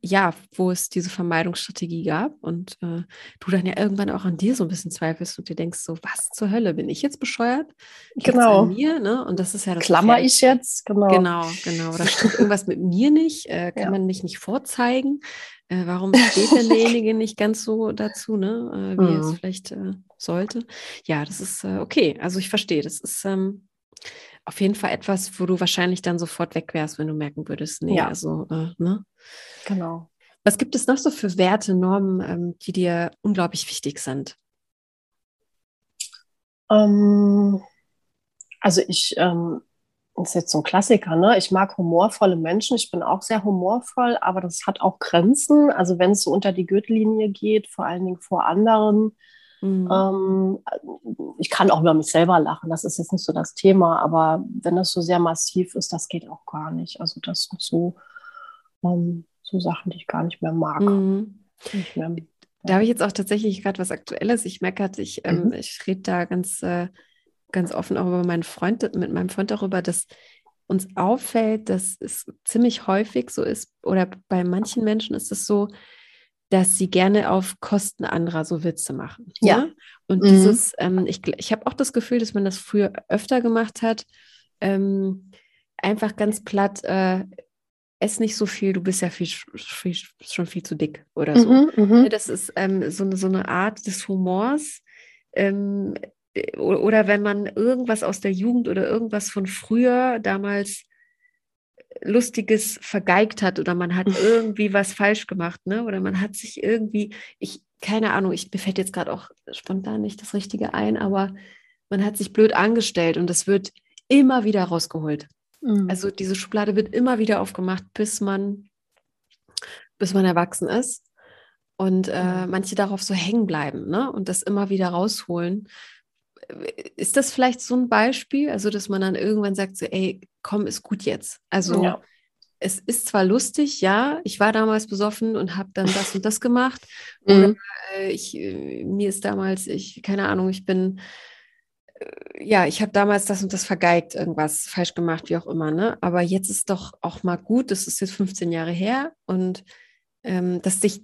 Speaker 1: ja, wo es diese Vermeidungsstrategie gab und äh, du dann ja irgendwann auch an dir so ein bisschen zweifelst und dir denkst so, was zur Hölle, bin ich jetzt bescheuert?
Speaker 2: Geht's genau.
Speaker 1: Mir, ne? Und das ist ja das.
Speaker 2: Klammer Pferd. ich jetzt, genau.
Speaker 1: Genau, genau. Da stimmt irgendwas mit mir nicht, äh, kann ja. man mich nicht vorzeigen. Äh, warum steht denn derjenige nicht ganz so dazu, ne? Äh, wie mhm. es vielleicht äh, sollte? Ja, das ist äh, okay. Also ich verstehe, das ist ähm, auf jeden Fall etwas, wo du wahrscheinlich dann sofort weg wärst, wenn du merken würdest, nee, ja. also, äh, ne?
Speaker 2: Genau.
Speaker 1: Was gibt es noch so für Werte, Normen, ähm, die dir unglaublich wichtig sind?
Speaker 2: Ähm, Also ich, ähm, das ist jetzt so ein Klassiker, ne? Ich mag humorvolle Menschen. Ich bin auch sehr humorvoll, aber das hat auch Grenzen. Also wenn es so unter die Gürtellinie geht, vor allen Dingen vor anderen. Mhm. Ähm, ich kann auch über mich selber lachen. Das ist jetzt nicht so das Thema, aber wenn das so sehr massiv ist, das geht auch gar nicht. Also das sind so, ähm, so Sachen, die ich gar nicht mehr mag. Mhm. Nicht
Speaker 1: mehr, ja. Da habe ich jetzt auch tatsächlich gerade was Aktuelles. Ich merke halt, ich, ähm, mhm. ich rede da ganz äh, ganz offen auch über meinen Freund, mit meinem Freund darüber, dass uns auffällt, dass es ziemlich häufig so ist, oder bei manchen Menschen ist es so, dass sie gerne auf Kosten anderer so Witze machen. Ja. ja? Ne? Und mhm. dieses, ähm, ich, ich habe auch das Gefühl, dass man das früher öfter gemacht hat. Ähm, einfach ganz platt, äh, ess nicht so viel, du bist ja viel, viel, schon viel zu dick oder so. Mhm, mhm. Ne, das ist ähm, so, eine, so eine Art des Humors, ähm, oder wenn man irgendwas aus der Jugend oder irgendwas von früher damals Lustiges vergeigt hat oder man hat irgendwie was falsch gemacht, ne? Oder man hat sich irgendwie, ich, keine Ahnung, ich mir fällt jetzt gerade auch spontan nicht das Richtige ein, aber man hat sich blöd angestellt und das wird immer wieder rausgeholt. Mhm. Also diese Schublade wird immer wieder aufgemacht, bis man, bis man erwachsen ist. Und äh, manche darauf so hängen bleiben, ne? Und das immer wieder rausholen ist das vielleicht so ein Beispiel? Also, dass man dann irgendwann sagt, so, ey, komm, ist gut jetzt. Also, ja. es ist zwar lustig, ja, ich war damals besoffen und habe dann das und das gemacht. Oder mhm. äh, ich, äh, mir ist damals, ich, keine Ahnung, ich bin, äh, ja, ich habe damals das und das vergeigt, irgendwas falsch gemacht, wie auch immer, ne? Aber jetzt ist doch auch mal gut, das ist jetzt 15 Jahre her und ähm, dass sich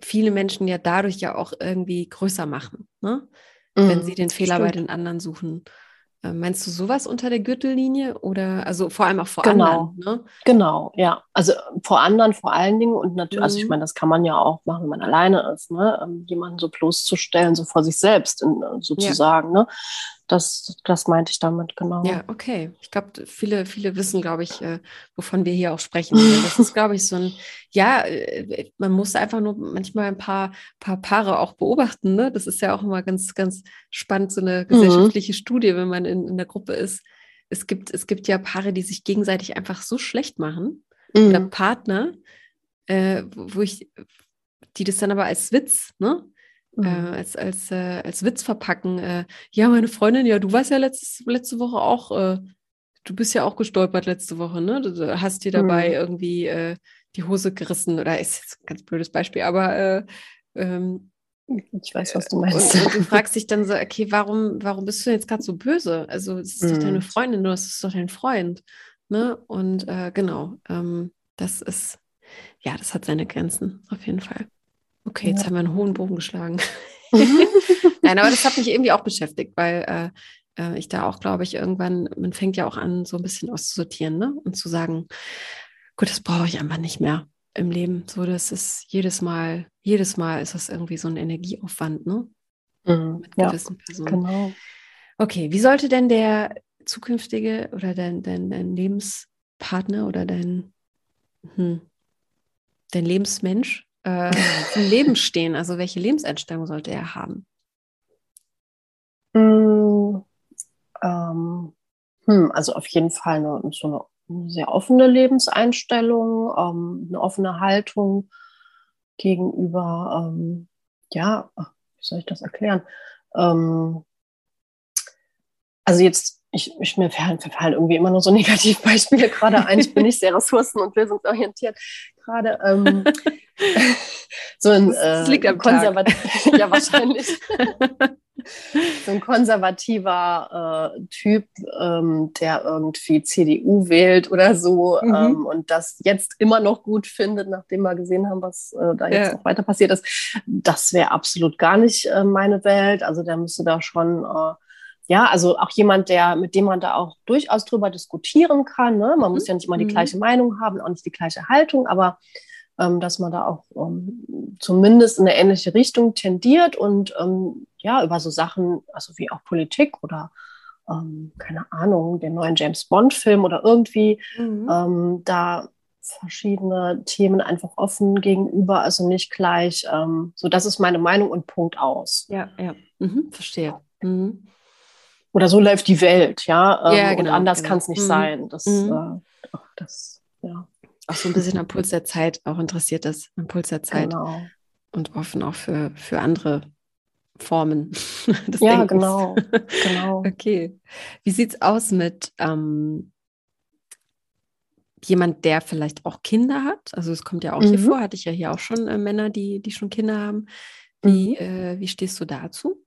Speaker 1: viele Menschen ja dadurch ja auch irgendwie größer machen, ne? mhm, wenn sie den Fehler stimmt. bei den anderen suchen. Äh, meinst du sowas unter der Gürtellinie oder also vor allem auch vor
Speaker 2: genau.
Speaker 1: anderen? Ne?
Speaker 2: Genau, ja. Also vor anderen vor allen Dingen und natürlich, mhm. also ich mhm. meine, das kann man ja auch machen, wenn man alleine ist, ne? Ähm, jemanden so bloßzustellen, so vor sich selbst in, sozusagen. Ja. Ne? Das, das meinte ich damit, genau.
Speaker 1: Ja, okay. Ich glaube, viele, viele wissen, glaube ich, äh, wovon wir hier auch sprechen. das ist, glaube ich, so ein, ja, äh, man muss einfach nur manchmal ein paar, paar Paare auch beobachten. Ne? Das ist ja auch immer ganz, ganz spannend, so eine mhm. gesellschaftliche mhm. Studie, wenn man in, in der Gruppe ist. Es gibt, es gibt ja Paare, die sich gegenseitig einfach so schlecht machen. Mhm. Oder Partner, äh, wo ich, die das dann aber als Witz, ne? Äh, mhm. äh, als, als, äh, als Witz verpacken. Äh, ja, meine Freundin, ja, du warst ja letztes, letzte Woche auch, äh, du bist ja auch gestolpert letzte Woche, ne? Du hast dir dabei mhm. irgendwie äh, die Hose gerissen oder ist jetzt ein ganz blödes Beispiel, aber ähm,
Speaker 2: ich weiß, was du meinst.
Speaker 1: Und, und, du fragst dich dann so, okay, warum, warum bist du jetzt gerade so böse? Also, es ist mhm. doch deine mhm. Freundin, du hast doch dein Freund. Ne? Und genau, ähm, das ist, ja, das hat seine Grenzen, auf jeden Fall. Okay, jetzt ja. haben wir einen hohen Bogen geschlagen. Nein, aber das hat mich irgendwie auch beschäftigt, weil äh, äh, ich da auch, glaube ich, irgendwann, man fängt ja auch an, so ein bisschen auszusortieren ne? und zu sagen, gut, das brauche ich einfach nicht mehr im Leben. So, das ist jedes Mal, jedes Mal ist das irgendwie so ein Energieaufwand, ne?
Speaker 2: Mhm, Mit gewissen ja, Personen. Genau.
Speaker 1: Okay, wie sollte denn der zukünftige oder dein, dein, dein Lebenspartner oder dein, hm, dein Lebensmensch äh, zum Leben stehen? Also welche Lebenseinstellung sollte er haben?
Speaker 2: Mm, ähm, hm, also auf jeden Fall eine, so eine sehr offene Lebenseinstellung, ähm, eine offene Haltung gegenüber, ähm, ja, wie soll ich das erklären? Ähm, also jetzt, ich, ich mir fallen, fallen irgendwie immer nur so Negativbeispiele gerade ein. Ich bin nicht sehr ressourcen- und lösungsorientiert gerade. Ähm, so ein das liegt am konservativ, ja wahrscheinlich. so ein konservativer äh, Typ, ähm, der irgendwie CDU wählt oder so mhm. ähm, und das jetzt immer noch gut findet, nachdem wir gesehen haben, was äh, da jetzt ja. noch weiter passiert ist. Das wäre absolut gar nicht äh, meine Welt. Also der müsste da schon äh, ja, also auch jemand, der, mit dem man da auch durchaus drüber diskutieren kann. Ne? Man mhm. muss ja nicht immer die mhm. gleiche Meinung haben, auch nicht die gleiche Haltung, aber ähm, dass man da auch ähm, zumindest in eine ähnliche Richtung tendiert und ähm, ja, über so Sachen, also wie auch Politik oder ähm, keine Ahnung, den neuen James Bond-Film oder irgendwie mhm. Ähm, da verschiedene Themen einfach offen gegenüber, also nicht gleich, ähm, so das ist meine Meinung und Punkt aus.
Speaker 1: Ja, ja, mhm, verstehe. Mhm.
Speaker 2: Oder so läuft die Welt, ja.
Speaker 1: Ähm, ja genau,
Speaker 2: und anders
Speaker 1: genau.
Speaker 2: kann es nicht mhm. sein. Das,
Speaker 1: mhm. äh, das, ja. Auch so ein bisschen am Puls der Zeit auch interessiert ist, am Puls der Zeit. Genau. Und offen auch für, für andere Formen
Speaker 2: des Ja, Denkens. genau. genau.
Speaker 1: okay. Wie sieht es aus mit ähm, jemand, der vielleicht auch Kinder hat? Also es kommt ja auch mhm. hier vor, hatte ich ja hier auch schon äh, Männer, die, die schon Kinder haben. Wie, mhm. äh, wie stehst du dazu?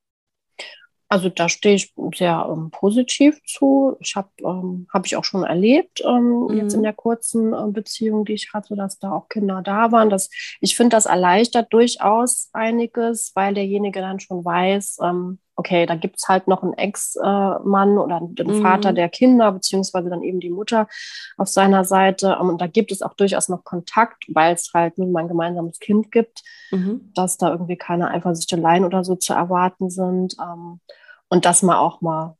Speaker 2: Also da stehe ich sehr ähm, positiv zu. Ich habe ähm, hab ich auch schon erlebt ähm, mhm. jetzt in der kurzen äh, Beziehung, die ich hatte, dass da auch Kinder da waren. Das, ich finde, das erleichtert durchaus einiges, weil derjenige dann schon weiß, ähm, okay, da gibt es halt noch einen Ex-Mann oder den Vater mhm. der Kinder, beziehungsweise dann eben die Mutter auf seiner Seite. Ähm, und da gibt es auch durchaus noch Kontakt, weil es halt nun mal ein gemeinsames Kind gibt, mhm. dass da irgendwie keine Eifersüchteleien oder so zu erwarten sind. Und dass man auch mal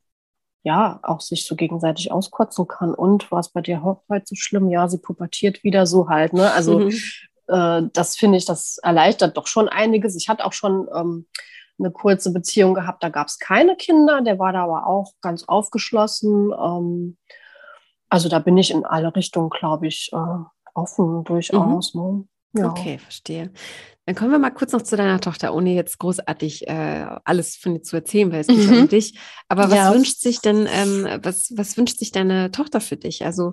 Speaker 2: ja, auch sich so gegenseitig auskotzen kann. Und was bei dir heute so schlimm? Ja, sie pubertiert wieder so halt. Ne? Also mhm. äh, das finde ich, das erleichtert doch schon einiges. Ich hatte auch schon ähm, eine kurze Beziehung gehabt, da gab es keine Kinder, der war da aber auch ganz aufgeschlossen. Ähm, also da bin ich in alle Richtungen, glaube ich, äh, offen durchaus. Mhm. Ne?
Speaker 1: Ja. Okay, verstehe. Dann kommen wir mal kurz noch zu deiner Tochter, ohne jetzt großartig äh, alles von dir zu erzählen, weil es geht mhm. ja um dich. Aber was ja. wünscht sich denn, ähm, was, was wünscht sich deine Tochter für dich? Also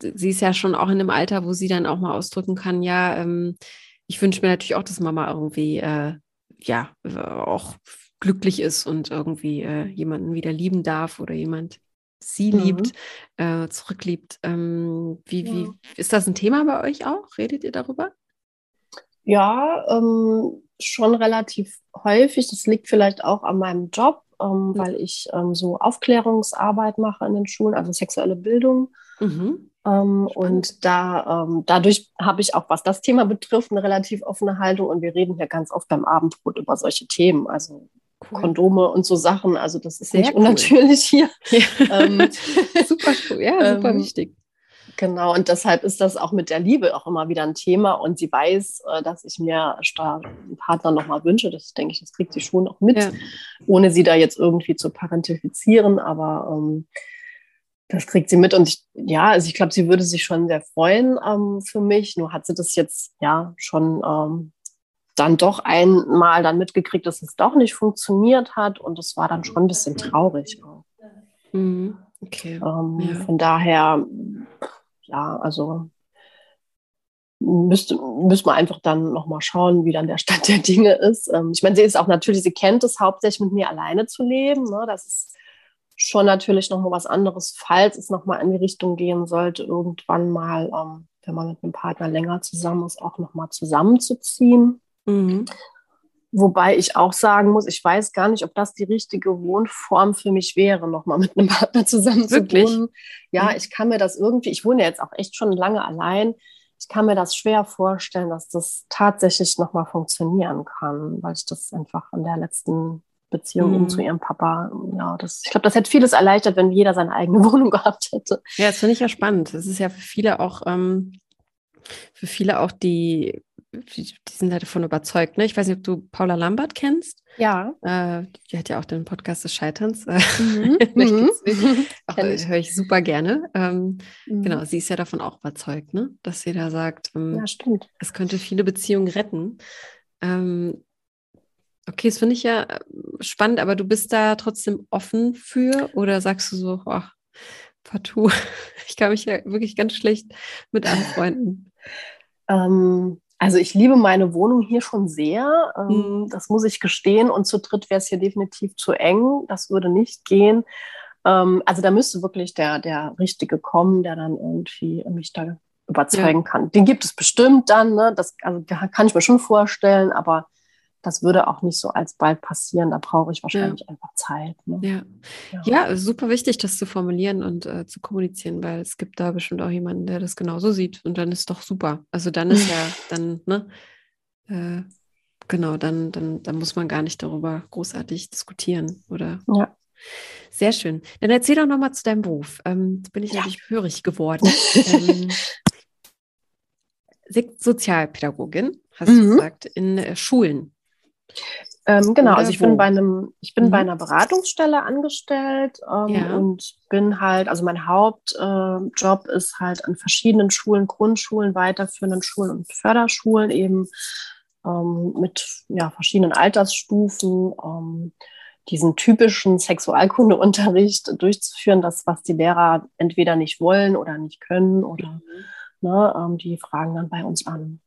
Speaker 1: sie ist ja schon auch in einem Alter, wo sie dann auch mal ausdrücken kann, ja, ähm, ich wünsche mir natürlich auch, dass Mama irgendwie äh, ja auch glücklich ist und irgendwie äh, jemanden wieder lieben darf oder jemand sie mhm. liebt, äh, zurückliebt. Ähm, wie, ja. wie ist das ein Thema bei euch auch? Redet ihr darüber?
Speaker 2: Ja, ähm, schon relativ häufig. Das liegt vielleicht auch an meinem Job, ähm, mhm. weil ich ähm, so Aufklärungsarbeit mache in den Schulen, also sexuelle Bildung. Mhm. Ähm, und da, ähm, dadurch habe ich auch, was das Thema betrifft, eine relativ offene Haltung. Und wir reden hier ganz oft beim Abendbrot über solche Themen, also cool. Kondome und so Sachen. Also das ist Sehr nicht cool. unnatürlich hier. Ja.
Speaker 1: Ähm, super cool, ja, super ähm, wichtig.
Speaker 2: Genau, und deshalb ist das auch mit der Liebe auch immer wieder ein Thema. Und sie weiß, äh, dass ich mir einen Partner nochmal wünsche. Das denke ich, das kriegt sie schon auch mit, ja. ohne sie da jetzt irgendwie zu parentifizieren. Aber ähm, das kriegt sie mit und ich, ja, also ich glaube, sie würde sich schon sehr freuen ähm, für mich. Nur hat sie das jetzt ja schon ähm, dann doch einmal dann mitgekriegt, dass es doch nicht funktioniert hat und das war dann schon ein bisschen traurig.
Speaker 1: Mhm. Okay.
Speaker 2: Ähm, ja. Von daher, ja, also müsste, müsste man einfach dann nochmal schauen, wie dann der Stand der Dinge ist. Ähm, ich meine, sie ist auch natürlich, sie kennt es hauptsächlich mit mir alleine zu leben. Ne? Das ist schon natürlich nochmal was anderes, falls es nochmal in die Richtung gehen sollte, irgendwann mal, ähm, wenn man mit einem Partner länger zusammen ist, auch nochmal zusammenzuziehen. Mhm. Wobei ich auch sagen muss, ich weiß gar nicht, ob das die richtige Wohnform für mich wäre, nochmal mit einem Partner zusammen Wirklich? zu wohnen. Ja, mhm. ich kann mir das irgendwie, ich wohne ja jetzt auch echt schon lange allein. Ich kann mir das schwer vorstellen, dass das tatsächlich nochmal funktionieren kann, weil ich das einfach in der letzten Beziehung mhm. zu ihrem Papa. Ja, das, ich glaube, das hätte vieles erleichtert, wenn jeder seine eigene Wohnung gehabt hätte.
Speaker 1: Ja, das finde ich ja spannend. Das ist ja für viele auch, ähm, für viele auch die, die sind halt davon überzeugt. Ne? Ich weiß nicht, ob du Paula Lambert kennst.
Speaker 2: Ja.
Speaker 1: Äh, die hat ja auch den Podcast des Scheiterns. Mhm. mhm. höre ich super gerne. Ähm, mhm. Genau, sie ist ja davon auch überzeugt, ne? dass sie da sagt,
Speaker 2: ähm, ja, stimmt.
Speaker 1: es könnte viele Beziehungen retten. Ähm, Okay, das finde ich ja äh, spannend, aber du bist da trotzdem offen für oder sagst du so, ach, partout, ich kann mich ja wirklich ganz schlecht mit anfreunden?
Speaker 2: Ähm, also ich liebe meine Wohnung hier schon sehr, ähm, mhm. das muss ich gestehen und zu dritt wäre es hier definitiv zu eng, das würde nicht gehen. Ähm, also da müsste wirklich der, der Richtige kommen, der dann irgendwie mich da überzeugen ja. kann. Den gibt es bestimmt dann, ne? das also, kann ich mir schon vorstellen, aber das würde auch nicht so alsbald passieren. Da brauche ich wahrscheinlich ja. einfach Zeit. Ne?
Speaker 1: Ja. ja. ja, super wichtig, das zu formulieren und äh, zu kommunizieren, weil es gibt da bestimmt auch jemanden, der das genauso sieht und dann ist doch super. Also dann ist ja dann, ne, äh, genau, dann, dann, dann muss man gar nicht darüber großartig diskutieren, oder?
Speaker 2: Ja.
Speaker 1: Sehr schön. Dann erzähl doch nochmal zu deinem Beruf. Ähm, jetzt bin ich ja. natürlich hörig geworden. ähm, Sozialpädagogin, hast mhm. du gesagt, in äh, Schulen.
Speaker 2: Ähm, genau, Oder also ich wo? bin bei einem, ich bin mhm. bei einer Beratungsstelle angestellt ähm, ja. und bin halt, also mein Hauptjob äh, ist halt an verschiedenen Schulen, Grundschulen, weiterführenden Schulen und Förderschulen eben ähm, mit ja, verschiedenen Altersstufen ähm, diesen typischen Sexualkundeunterricht durchzuführen, das, was die Lehrer entweder nicht wollen oder nicht können oder mhm. ne, ähm, die fragen dann bei uns an.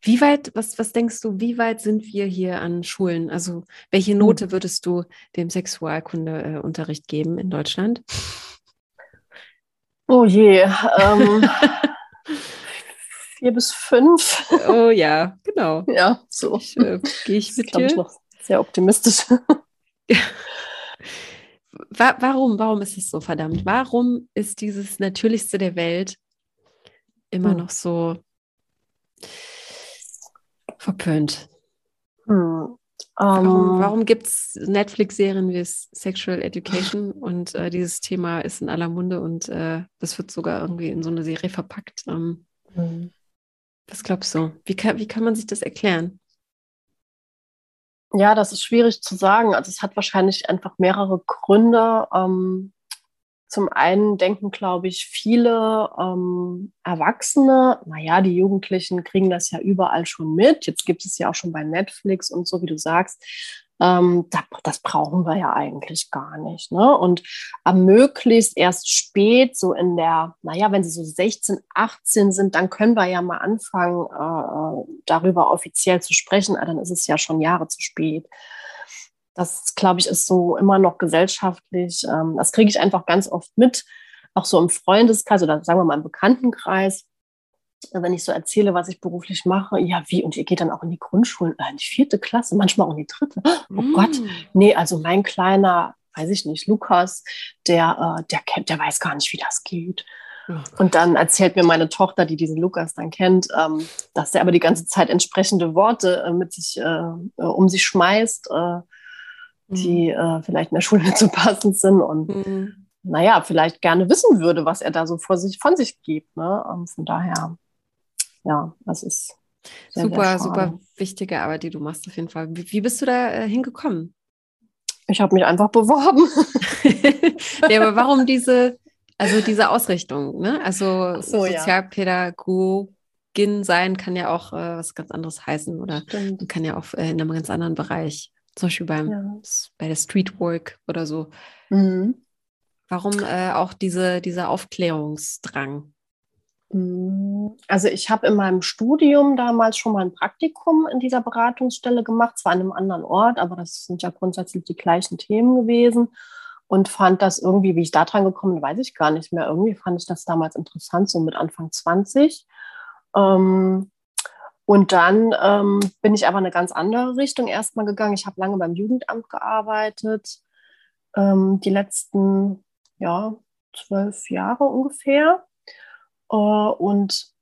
Speaker 1: Wie weit, was, was denkst du, wie weit sind wir hier an Schulen? Also welche hm. Note würdest du dem Sexualkundeunterricht geben in Deutschland?
Speaker 2: Oh je, ähm, vier bis fünf.
Speaker 1: Oh ja, genau.
Speaker 2: Ja, so.
Speaker 1: Ich, äh, Gehe ich mit dir? Ich noch
Speaker 2: sehr optimistisch.
Speaker 1: warum, warum ist es so verdammt? Warum ist dieses Natürlichste der Welt immer hm. noch so verpönt? Hm. Warum, um, ähm. warum gibt es Netflix-Serien wie Sexual Education und äh, dieses Thema ist in aller Munde und äh, das wird sogar irgendwie in so eine Serie verpackt? Ähm, hm. Was glaubst du? Wie kann, wie kann man sich das erklären?
Speaker 2: Ja, das ist schwierig zu sagen. Also es hat wahrscheinlich einfach mehrere Gründe. Ähm, zum einen denken, glaube ich, viele ähm, Erwachsene, naja, die Jugendlichen kriegen das ja überall schon mit. Jetzt gibt es ja auch schon bei Netflix und so, wie du sagst. Ähm, das, brauchen wir ja eigentlich gar nicht. Ne? Und möglichst erst spät, so in der, naja, wenn sie so 16, 18 sind, dann können wir ja mal anfangen, äh, darüber offiziell zu sprechen. Aber dann ist es ja schon Jahre zu spät. Das, glaube ich, ist so immer noch gesellschaftlich. Ähm, das kriege ich einfach ganz oft mit, auch so im Freundeskreis oder sagen wir mal im Bekanntenkreis wenn ich so erzähle, was ich beruflich mache, ja, wie? Und ihr geht dann auch in die Grundschulen, äh, in die vierte Klasse, manchmal auch in die dritte. Oh mm. Gott, nee, also mein kleiner, weiß ich nicht, Lukas, der, äh, der kennt, der weiß gar nicht, wie das geht. Und dann erzählt mir meine Tochter, die diesen Lukas dann kennt, ähm, dass er aber die ganze Zeit entsprechende Worte äh, mit sich äh, äh um sich schmeißt, äh, die mm. vielleicht in der Schule so passend sind und mm. naja, vielleicht gerne wissen würde, was er da so vor sich, von sich gibt. Ne? Ähm, von daher ja, das ist
Speaker 1: sehr, super, sehr super wichtige Arbeit, die du machst auf jeden Fall. Wie, wie bist du da äh, hingekommen?
Speaker 2: Ich habe mich einfach beworben.
Speaker 1: ja, aber warum diese, also diese Ausrichtung? Ne? Also so, Sozialpädagogin ja. sein kann ja auch äh, was ganz anderes heißen oder Stimmt. kann ja auch äh, in einem ganz anderen Bereich, zum Beispiel beim, ja. bei der Streetwork oder so. Mhm. Warum äh, auch diese, dieser Aufklärungsdrang?
Speaker 2: Mm, also ich habe in meinem Studium damals schon mal ein Praktikum in dieser Beratungsstelle gemacht, zwar an einem anderen Ort, aber das sind ja grundsätzlich die gleichen Themen gewesen und fand das irgendwie, wie ich da dran gekommen bin, weiß ich gar nicht mehr. Irgendwie fand ich das damals interessant, so mit Anfang 20. Ähm, und dann ähm, bin ich aber eine ganz andere Richtung erstmal gegangen. Ich habe lange beim Jugendamt gearbeitet, ähm, die letzten ja, zwölf Jahre ungefähr äh, und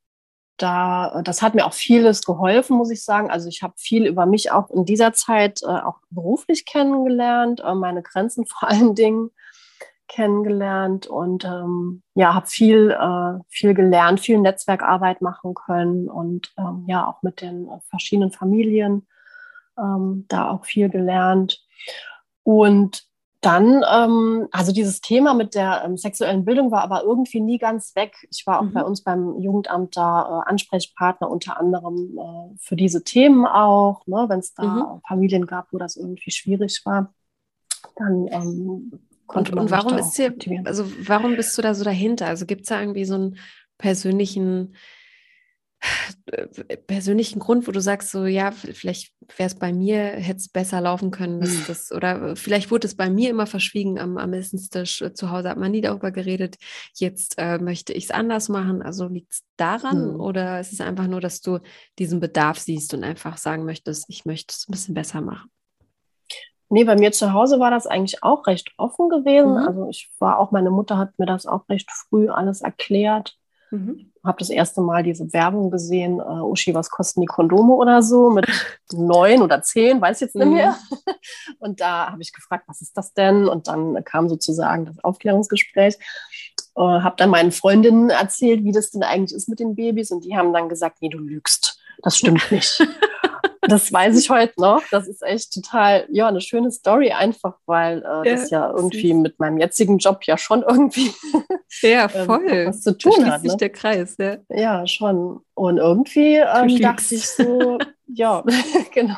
Speaker 2: da, das hat mir auch vieles geholfen, muss ich sagen. Also ich habe viel über mich auch in dieser Zeit äh, auch beruflich kennengelernt, äh, meine Grenzen vor allen Dingen kennengelernt und ähm, ja, habe viel, äh, viel gelernt, viel Netzwerkarbeit machen können und ähm, ja, auch mit den verschiedenen Familien ähm, da auch viel gelernt. Und dann, ähm, also dieses Thema mit der ähm, sexuellen Bildung war aber irgendwie nie ganz weg. Ich war auch mhm. bei uns beim Jugendamt da äh, Ansprechpartner unter anderem äh, für diese Themen auch, ne, wenn es da mhm. Familien gab, wo das irgendwie schwierig war. Dann ähm,
Speaker 1: und, und warum ist hier, also warum bist du da so dahinter? Also gibt es da irgendwie so einen persönlichen persönlichen Grund, wo du sagst, so ja, vielleicht wäre es bei mir, hätte es besser laufen können, mhm. das, oder vielleicht wurde es bei mir immer verschwiegen am, am Essenstisch. Äh, zu Hause hat man nie darüber geredet. Jetzt äh, möchte ich es anders machen. Also liegt es daran mhm. oder ist es einfach nur, dass du diesen Bedarf siehst und einfach sagen möchtest, ich möchte es ein bisschen besser machen?
Speaker 2: Nee, bei mir zu Hause war das eigentlich auch recht offen gewesen. Mhm. Also ich war auch, meine Mutter hat mir das auch recht früh alles erklärt. Mhm. Habe das erste Mal diese Werbung gesehen, äh, Uschi, was kosten die Kondome oder so, mit neun oder zehn, weiß jetzt nicht mehr. Mhm. Und da habe ich gefragt, was ist das denn? Und dann kam sozusagen das Aufklärungsgespräch. Äh, habe dann meinen Freundinnen erzählt, wie das denn eigentlich ist mit den Babys. Und die haben dann gesagt, nee, du lügst. Das stimmt nicht. das weiß ich heute noch. Das ist echt total, ja, eine schöne Story einfach, weil äh, ja, das ja irgendwie süß. mit meinem jetzigen Job ja schon irgendwie
Speaker 1: ja, ähm, voll.
Speaker 2: ähm, was zu tun hat.
Speaker 1: Ne? der Kreis, ja.
Speaker 2: Ja, schon. Und irgendwie ähm, dachte ich so, ja, genau.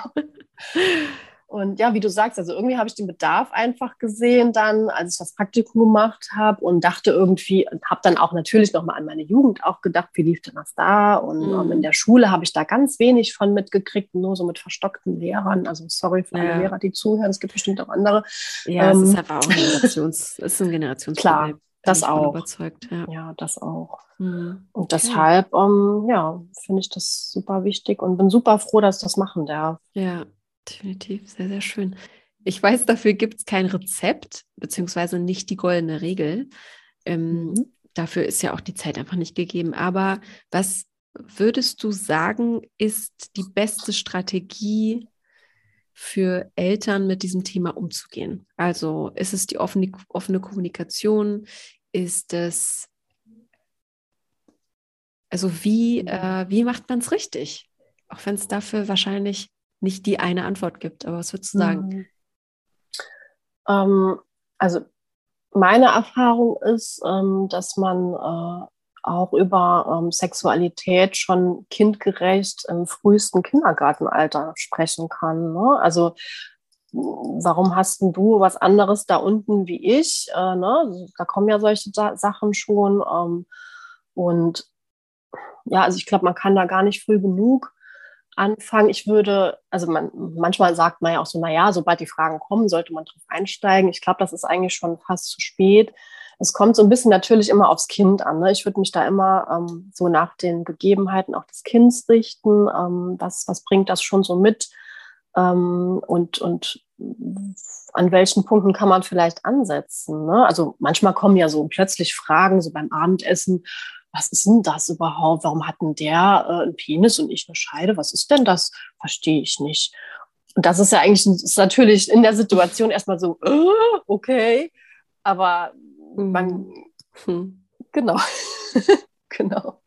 Speaker 2: Und ja, wie du sagst, also irgendwie habe ich den Bedarf einfach gesehen dann, als ich das Praktikum gemacht habe und dachte irgendwie, habe dann auch natürlich nochmal an meine Jugend auch gedacht, wie lief denn das da? Und mhm. um, in der Schule habe ich da ganz wenig von mitgekriegt, nur so mit verstockten Lehrern. Also sorry für alle ja. Lehrer, die zuhören, es gibt bestimmt auch andere.
Speaker 1: Ja, ähm, es ist einfach auch ein Generations, ist ein Generationsproblem.
Speaker 2: Klar, das auch.
Speaker 1: Überzeugt, ja.
Speaker 2: ja das auch. Mhm. Und deshalb, ähm, ja, finde ich das super wichtig und bin super froh, dass ich das machen darf.
Speaker 1: Ja, Definitiv, sehr, sehr schön. Ich weiß, dafür gibt es kein Rezept, beziehungsweise nicht die goldene Regel. Ähm, mhm. Dafür ist ja auch die Zeit einfach nicht gegeben. Aber was würdest du sagen, ist die beste Strategie für Eltern mit diesem Thema umzugehen? Also ist es die offene, offene Kommunikation? Ist es, also wie, mhm. äh, wie macht man es richtig? Auch wenn es dafür wahrscheinlich nicht die eine Antwort gibt. Aber was würdest du sagen? Mhm.
Speaker 2: Ähm, also meine Erfahrung ist, ähm, dass man äh, auch über ähm, Sexualität schon kindgerecht im frühesten Kindergartenalter sprechen kann. Ne? Also warum hast du was anderes da unten wie ich? Äh, ne? Da kommen ja solche Sa Sachen schon. Ähm, und ja, also ich glaube, man kann da gar nicht früh genug anfangen. Ich würde, also man, manchmal sagt man ja auch so, naja, sobald die Fragen kommen, sollte man drauf einsteigen. Ich glaube, das ist eigentlich schon fast zu spät. Es kommt so ein bisschen natürlich immer aufs Kind an. Ne? Ich würde mich da immer ähm, so nach den Gegebenheiten auch des Kindes richten. Ähm, was, was bringt das schon so mit? Ähm, und, und an welchen Punkten kann man vielleicht ansetzen? Ne? Also manchmal kommen ja so plötzlich Fragen, so beim Abendessen, was ist denn das überhaupt? Warum hat denn der äh, einen Penis und ich eine Scheide? Was ist denn das? Verstehe ich nicht. Und das ist ja eigentlich ist natürlich in der Situation erstmal so, äh, okay, aber man, hm. genau, genau.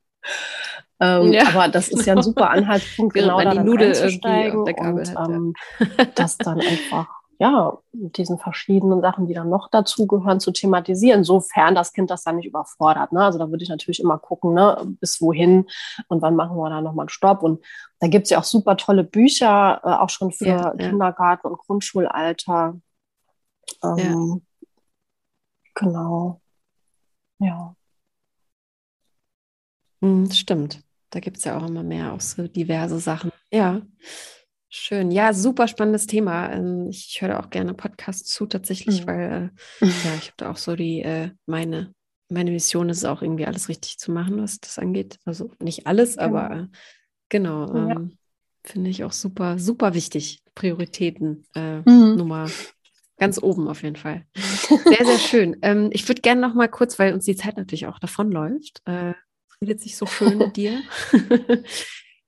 Speaker 2: Ähm, ja. Aber das ist ja ein super Anhaltspunkt, genau da dann einzusteigen und ähm, das dann einfach ja, mit diesen verschiedenen Sachen, die dann noch dazugehören, zu thematisieren, sofern das Kind das dann nicht überfordert. Ne? Also da würde ich natürlich immer gucken, ne, bis wohin und wann machen wir da nochmal einen Stopp. Und da gibt es ja auch super tolle Bücher, äh, auch schon für ja, Kindergarten und Grundschulalter. Ähm, ja. Genau. Ja.
Speaker 1: Hm, stimmt. Da gibt es ja auch immer mehr, auch so diverse Sachen. Ja. Schön. Ja, super spannendes Thema. Ähm, ich höre auch gerne Podcasts zu tatsächlich, mhm. weil äh, ja, ich habe da auch so die, äh, meine, meine Mission ist es auch irgendwie alles richtig zu machen, was das angeht. Also nicht alles, genau. aber äh, genau. Ähm, ja. Finde ich auch super, super wichtig. Prioritäten äh, mhm. Nummer ganz oben auf jeden Fall. Sehr, sehr schön. Ähm, ich würde gerne noch mal kurz, weil uns die Zeit natürlich auch davonläuft, äh, redet sich so schön mit dir.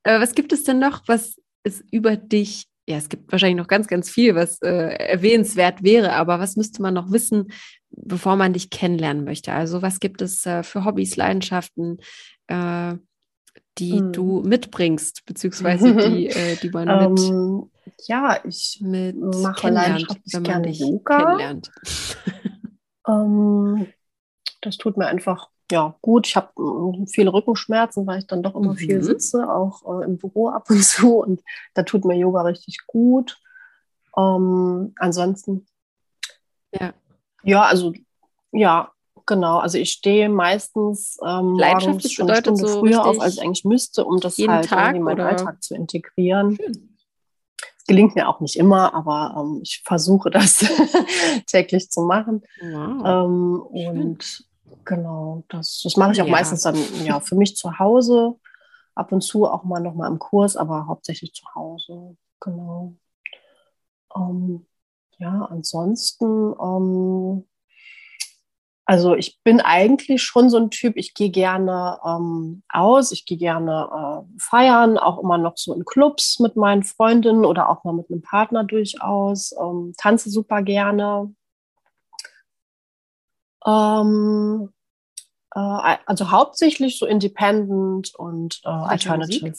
Speaker 1: was gibt es denn noch, was es über dich, ja, es gibt wahrscheinlich noch ganz, ganz viel, was äh, erwähnenswert wäre, aber was müsste man noch wissen, bevor man dich kennenlernen möchte? Also was gibt es äh, für Hobbys, Leidenschaften, äh, die hm. du mitbringst, beziehungsweise die, äh, die man mit,
Speaker 2: ähm, ja, ich mit mache leidenschaftlich wenn man gerne Yoga. kennenlernt. ähm, das tut mir einfach ja, gut. Ich habe äh, viele Rückenschmerzen, weil ich dann doch immer mhm. viel sitze, auch äh, im Büro ab und zu. Und da tut mir Yoga richtig gut. Ähm, ansonsten. Ja. Ja, also, ja, genau. Also ich stehe meistens ähm, morgens schon eine Stunde so früher auf, als ich eigentlich müsste, um das halt Tag, in meinen oder? Alltag zu integrieren. Es gelingt mir auch nicht immer, aber ähm, ich versuche das täglich zu machen. Wow. Ähm, und Genau, das, das mache ich auch ja. meistens dann ja für mich zu Hause, ab und zu auch mal noch mal im Kurs, aber hauptsächlich zu Hause. Genau. Ähm, ja, ansonsten, ähm, also ich bin eigentlich schon so ein Typ, ich gehe gerne ähm, aus, ich gehe gerne äh, feiern, auch immer noch so in Clubs mit meinen Freundinnen oder auch mal mit einem Partner durchaus, ähm, tanze super gerne, ähm, äh, also hauptsächlich so Independent und äh, Alternative.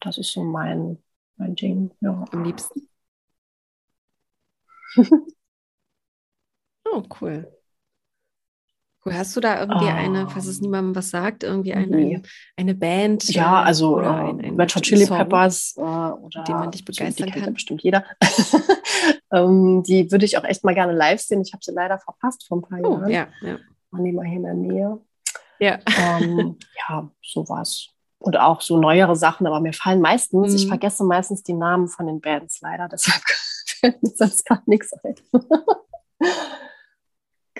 Speaker 2: Das ist so mein, mein Ding, ja.
Speaker 1: Am liebsten. oh, cool. Cool. Hast du da irgendwie eine, falls es
Speaker 2: Ähm,
Speaker 1: niemandem was sagt, irgendwie eine, eine, eine Band?
Speaker 2: Ja,
Speaker 1: äh,
Speaker 2: also
Speaker 1: oder
Speaker 2: äh,
Speaker 1: ein, ein
Speaker 2: Red Hot Chili
Speaker 1: Song?
Speaker 2: Peppers äh, oder
Speaker 1: dem man dich
Speaker 2: die
Speaker 1: begeistern
Speaker 2: kennt ja
Speaker 1: kann?
Speaker 2: bestimmt jeder. ähm, die würde ich auch echt mal gerne live sehen. Ich habe sie leider verpasst vor ein paar
Speaker 1: Oh,
Speaker 2: Jahren.
Speaker 1: ja, ja.
Speaker 2: Waren die mal hier in der Nähe.
Speaker 1: Ja.
Speaker 2: Ähm, ja, sowas. Und auch so neuere Sachen, aber mir fallen meistens, ich
Speaker 1: Mhm.
Speaker 2: vergesse meistens die Namen von den Bands leider, deshalb fällt mir sonst gar nichts ein.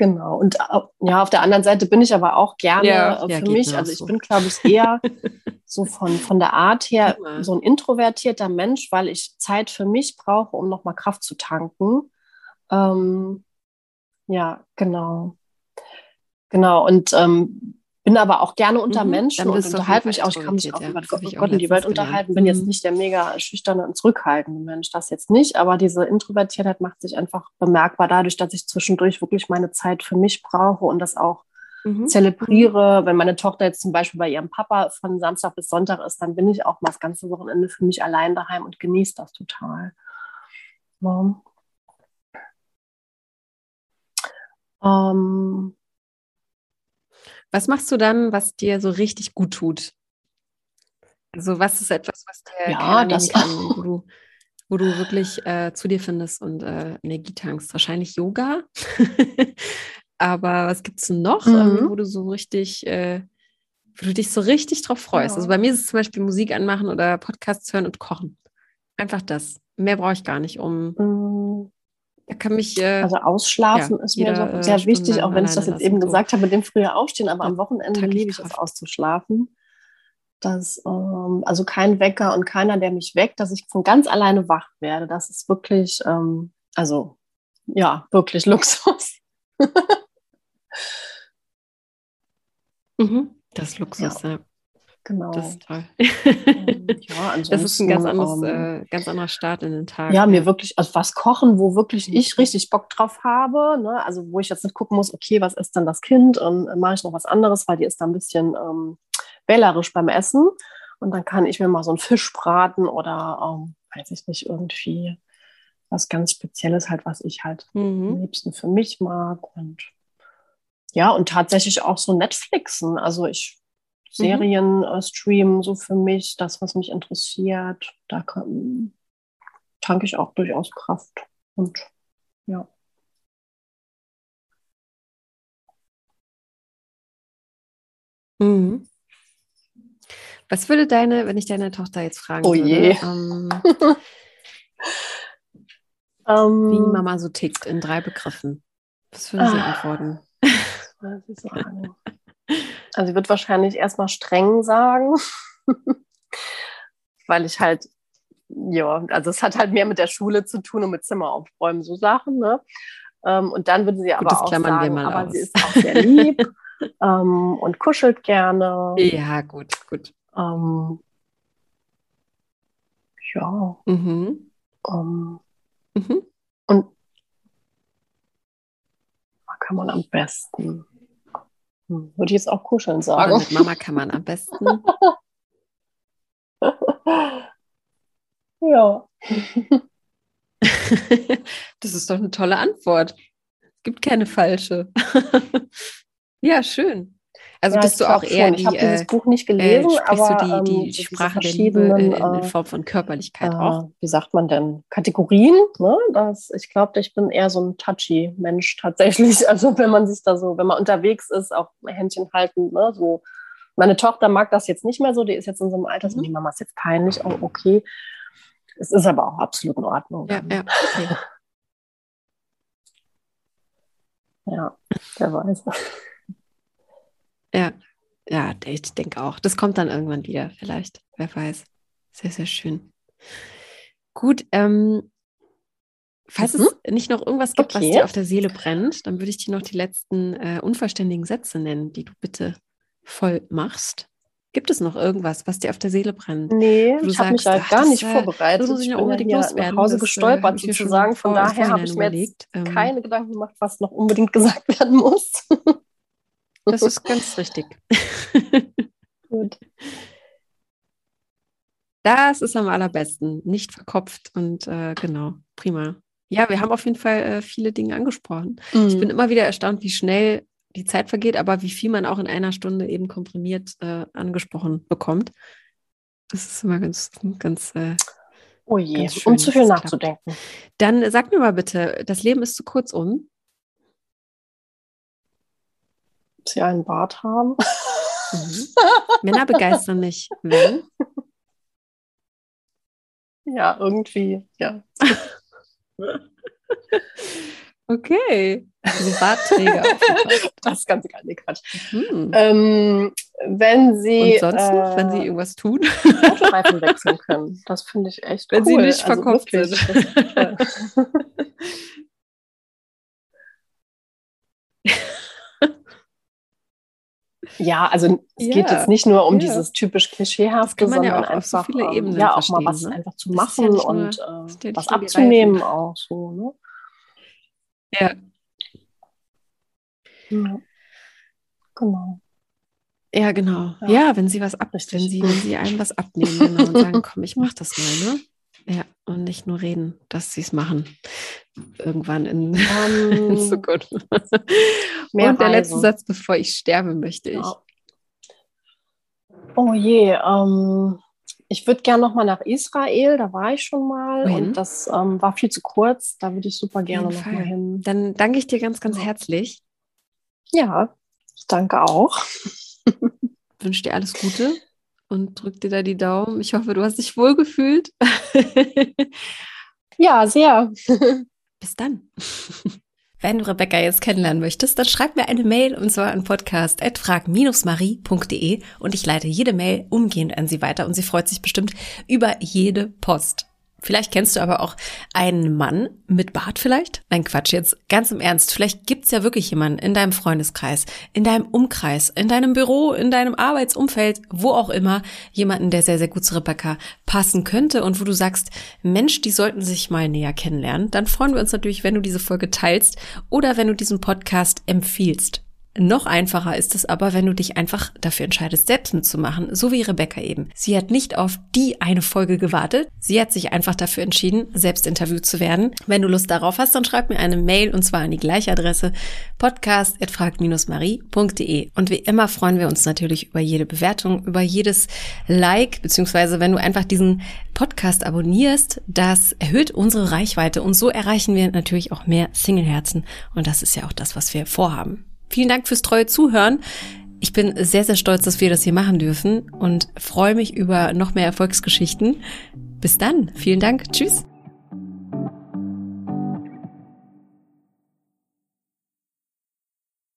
Speaker 2: Genau. Und äh, ja, auf der anderen Seite bin ich aber auch gerne
Speaker 1: Ja,
Speaker 2: äh,
Speaker 1: ja,
Speaker 2: für
Speaker 1: geht
Speaker 2: mich. Also ich
Speaker 1: so.
Speaker 2: bin, glaube ich, eher so von, von der Art her
Speaker 1: Immer.
Speaker 2: so ein introvertierter Mensch, weil ich Zeit für mich brauche, um nochmal Kraft zu tanken. Ähm, ja, genau. Genau. Und ähm, bin aber auch gerne unter
Speaker 1: Mhm,
Speaker 2: Menschen und unterhalte mich auch. Ich kann mich auch über
Speaker 1: ja. Das
Speaker 2: Gott, Gott und die Welt unterhalten. Bin jetzt
Speaker 1: Mhm.
Speaker 2: nicht der mega schüchterne und zurückhaltende Mensch, das jetzt nicht. Aber diese Introvertiertheit macht sich einfach bemerkbar dadurch, dass ich zwischendurch wirklich meine Zeit für mich brauche und das auch
Speaker 1: Mhm.
Speaker 2: zelebriere. Wenn meine Tochter jetzt zum Beispiel bei ihrem Papa von Samstag bis Sonntag ist, dann bin ich auch mal das ganze Wochenende für mich allein daheim und genieße das total. Ja. Ähm,
Speaker 1: Was machst du dann, was dir so richtig gut tut? Also was ist etwas, was dir
Speaker 2: Ja, das-
Speaker 1: kann, wo du, wo du wirklich äh, zu dir findest und äh, Energie tankst? Wahrscheinlich Yoga. Aber was gibt es noch,
Speaker 2: Mhm.
Speaker 1: ähm, wo du so richtig, äh, wo du dich so richtig drauf freust?
Speaker 2: Ja.
Speaker 1: Also bei mir ist es zum Beispiel Musik anmachen oder Podcasts hören und kochen. Einfach das. Mehr brauche ich gar nicht, um.
Speaker 2: mh,
Speaker 1: Da kann mich. Äh,
Speaker 2: also ausschlafen
Speaker 1: ja,
Speaker 2: ist mir
Speaker 1: jeder,
Speaker 2: so
Speaker 1: äh,
Speaker 2: sehr wichtig,
Speaker 1: stundenlang
Speaker 2: auch wenn ich das jetzt eben
Speaker 1: so.
Speaker 2: gesagt habe mit dem früher Aufstehen, aber
Speaker 1: Da
Speaker 2: am Wochenende liebe ich es auszuschlafen. Das, ähm, also kein Wecker und keiner, der mich weckt, dass ich von ganz alleine wach werde. Das ist wirklich, ähm, also ja, wirklich Luxus.
Speaker 1: mhm. Das Luxus, ja.
Speaker 2: Genau.
Speaker 1: Das ist toll.
Speaker 2: Ja,
Speaker 1: Das ist ein ganz, anderes,
Speaker 2: ähm,
Speaker 1: äh, ganz anderer Start in den Tag.
Speaker 2: ja, mir wirklich, also was kochen, wo wirklich
Speaker 1: Mhm.
Speaker 2: ich richtig Bock drauf habe, ne? also wo ich jetzt nicht gucken muss, okay, was ist denn das Kind und äh, mache ich noch was anderes, weil die ist da ein bisschen ähm, wählerisch beim Essen und dann kann ich mir mal so einen Fisch braten oder, ähm, weiß ich nicht, irgendwie was ganz Spezielles halt, was ich halt am
Speaker 1: Mhm.
Speaker 2: liebsten für mich mag und ja, und tatsächlich auch so Netflixen, also ich. Serien äh, streamen, so für mich, das, was mich interessiert. Da kann, tanke ich auch durchaus Kraft. Und ja.
Speaker 1: Mhm. Was würde deine, wenn ich deine Tochter jetzt fragen
Speaker 2: Oh
Speaker 1: würde,
Speaker 2: je.
Speaker 1: ähm,
Speaker 2: Ähm,
Speaker 1: wie Mama so tickt in drei Begriffen? Was würde sie
Speaker 2: Ah.
Speaker 1: antworten?
Speaker 2: was soll ich sagen? Also sie wird wahrscheinlich erstmal streng sagen, weil ich halt, ja, also es hat halt mehr mit der Schule zu tun und mit Zimmer aufräumen, so Sachen, ne? Ähm, und dann würde sie aber
Speaker 1: das
Speaker 2: auch
Speaker 1: klammern
Speaker 2: sagen, aber
Speaker 1: aus.
Speaker 2: sie ist auch sehr lieb ähm, und kuschelt gerne.
Speaker 1: Ja, gut, gut.
Speaker 2: Ähm, ja,
Speaker 1: Mhm.
Speaker 2: ähm,
Speaker 1: Mhm.
Speaker 2: und kann man am besten? Hm, würde ich jetzt auch kuscheln sagen.
Speaker 1: mit Mama kann man am besten.
Speaker 2: ja.
Speaker 1: das ist doch eine tolle Antwort. Es gibt keine falsche. ja, schön. Also
Speaker 2: ja,
Speaker 1: bist du auch eher
Speaker 2: schon.
Speaker 1: die,
Speaker 2: Ich habe dieses
Speaker 1: äh,
Speaker 2: Buch nicht
Speaker 1: äh,
Speaker 2: gelesen,
Speaker 1: sprichst
Speaker 2: aber
Speaker 1: du die,
Speaker 2: ähm,
Speaker 1: die
Speaker 2: so diese
Speaker 1: Sprache der Liebe äh, in
Speaker 2: äh,
Speaker 1: Form von Körperlichkeit
Speaker 2: äh,
Speaker 1: auch?
Speaker 2: wie sagt man denn, Kategorien. Ne? Das, ich glaube, ich bin eher so ein touchy Mensch tatsächlich. Also wenn man sich da so, wenn man unterwegs ist, auch Händchen halten, ne? so. Meine Tochter mag das jetzt nicht mehr so, die ist jetzt in so einem Alter, so,
Speaker 1: Mhm.
Speaker 2: die Mama ist jetzt peinlich, oh, okay. Es ist aber auch absolut in Ordnung.
Speaker 1: Ja, ja, okay.
Speaker 2: ja wer weiß.
Speaker 1: Ja, ja, ich denke auch. Das kommt dann irgendwann wieder, vielleicht. Wer weiß. Sehr, sehr schön. Gut, ähm, falls
Speaker 2: Mhm.
Speaker 1: es nicht noch irgendwas gibt, was
Speaker 2: Okay.
Speaker 1: dir auf der Seele brennt, dann würde ich dir noch die letzten äh, unvollständigen Sätze nennen, die du bitte voll machst. Gibt es noch irgendwas, was dir auf der Seele brennt?
Speaker 2: Nee, ich habe mich
Speaker 1: ach,
Speaker 2: gar
Speaker 1: das,
Speaker 2: nicht vorbereitet.
Speaker 1: Das muss ich
Speaker 2: ich
Speaker 1: noch unbedingt loswerden.
Speaker 2: nach Hause
Speaker 1: Das, äh,
Speaker 2: gestolpert
Speaker 1: mir
Speaker 2: sozusagen. Von daher habe ich mir jetzt
Speaker 1: überlegt. Ähm,
Speaker 2: keine Gedanken gemacht, was noch unbedingt gesagt werden muss.
Speaker 1: Das ist ganz richtig.
Speaker 2: Gut.
Speaker 1: Das ist am allerbesten. Nicht verkopft und äh, genau, prima. Ja, wir haben auf jeden Fall äh, viele Dinge angesprochen. Mhm. Ich bin immer wieder erstaunt, wie schnell die Zeit vergeht, aber wie viel man auch in einer Stunde eben komprimiert äh, angesprochen bekommt. Das ist immer ganz, ganz. Äh,
Speaker 2: oh je, ganz schön, um zu viel nachzudenken.
Speaker 1: Dann sag mir mal bitte, das Leben ist zu kurz um.
Speaker 2: Sie einen Bart haben.
Speaker 1: Mhm. Männer begeistern mich. Wenn?
Speaker 2: Ja, irgendwie, ja.
Speaker 1: Okay. Also Bartträger.
Speaker 2: das ist ganz gar nicht Quatsch. Hm. Ähm, wenn Sie.
Speaker 1: Und sonst äh, noch, wenn Sie irgendwas tun?
Speaker 2: Autoreifen wechseln können. Das finde ich echt
Speaker 1: wenn
Speaker 2: cool.
Speaker 1: Wenn Sie nicht also verkopft sind.
Speaker 2: Ja, also es ja, geht jetzt nicht nur um ja. dieses typisch klischeehafte, sondern ja einfach
Speaker 1: so viele Ebenen
Speaker 2: ja auch mal was ne? einfach zu machen nur, und äh, was abzunehmen auch so. Ne?
Speaker 1: Ja.
Speaker 2: ja. Genau.
Speaker 1: Ja, genau. Ja, wenn sie was ab, wenn sie, wenn sie einem was abnehmen genau, und sagen, komm, ich mach das mal, ne? Ja, und nicht nur reden, dass sie es machen. Irgendwann in, um, in ähm, Zukunft. und der Reise. letzte Satz, bevor ich sterbe, möchte ich.
Speaker 2: Oh je, ähm, ich würde gerne noch mal nach Israel, da war ich schon mal Wohin? und das ähm, war viel zu kurz, da würde ich super gerne noch mal hin.
Speaker 1: Dann danke ich dir ganz, ganz herzlich.
Speaker 2: Ja, ich danke auch.
Speaker 1: wünsche dir alles Gute und drück dir da die Daumen. Ich hoffe, du hast dich wohlgefühlt.
Speaker 2: ja, sehr.
Speaker 1: Bis dann. Wenn du Rebecca jetzt kennenlernen möchtest, dann schreib mir eine Mail und zwar an podcast.frag-marie.de und ich leite jede Mail umgehend an sie weiter und sie freut sich bestimmt über jede Post. Vielleicht kennst du aber auch einen Mann mit Bart vielleicht? Nein, Quatsch, jetzt ganz im Ernst. Vielleicht gibt's ja wirklich jemanden in deinem Freundeskreis, in deinem Umkreis, in deinem Büro, in deinem Arbeitsumfeld, wo auch immer, jemanden, der sehr, sehr gut zu Rebecca passen könnte und wo du sagst, Mensch, die sollten sich mal näher kennenlernen. Dann freuen wir uns natürlich, wenn du diese Folge teilst oder wenn du diesen Podcast empfiehlst. Noch einfacher ist es aber, wenn du dich einfach dafür entscheidest, selbst mitzumachen, so wie Rebecca eben. Sie hat nicht auf die eine Folge gewartet. Sie hat sich einfach dafür entschieden, selbst interviewt zu werden. Wenn du Lust darauf hast, dann schreib mir eine Mail und zwar an die gleiche Adresse podcast.fragt-marie.de. Und wie immer freuen wir uns natürlich über jede Bewertung, über jedes Like, beziehungsweise wenn du einfach diesen Podcast abonnierst, das erhöht unsere Reichweite und so erreichen wir natürlich auch mehr Singleherzen. Und das ist ja auch das, was wir vorhaben. Vielen Dank fürs treue Zuhören. Ich bin sehr, sehr stolz, dass wir das hier machen dürfen und freue mich über noch mehr Erfolgsgeschichten. Bis dann. Vielen Dank. Tschüss.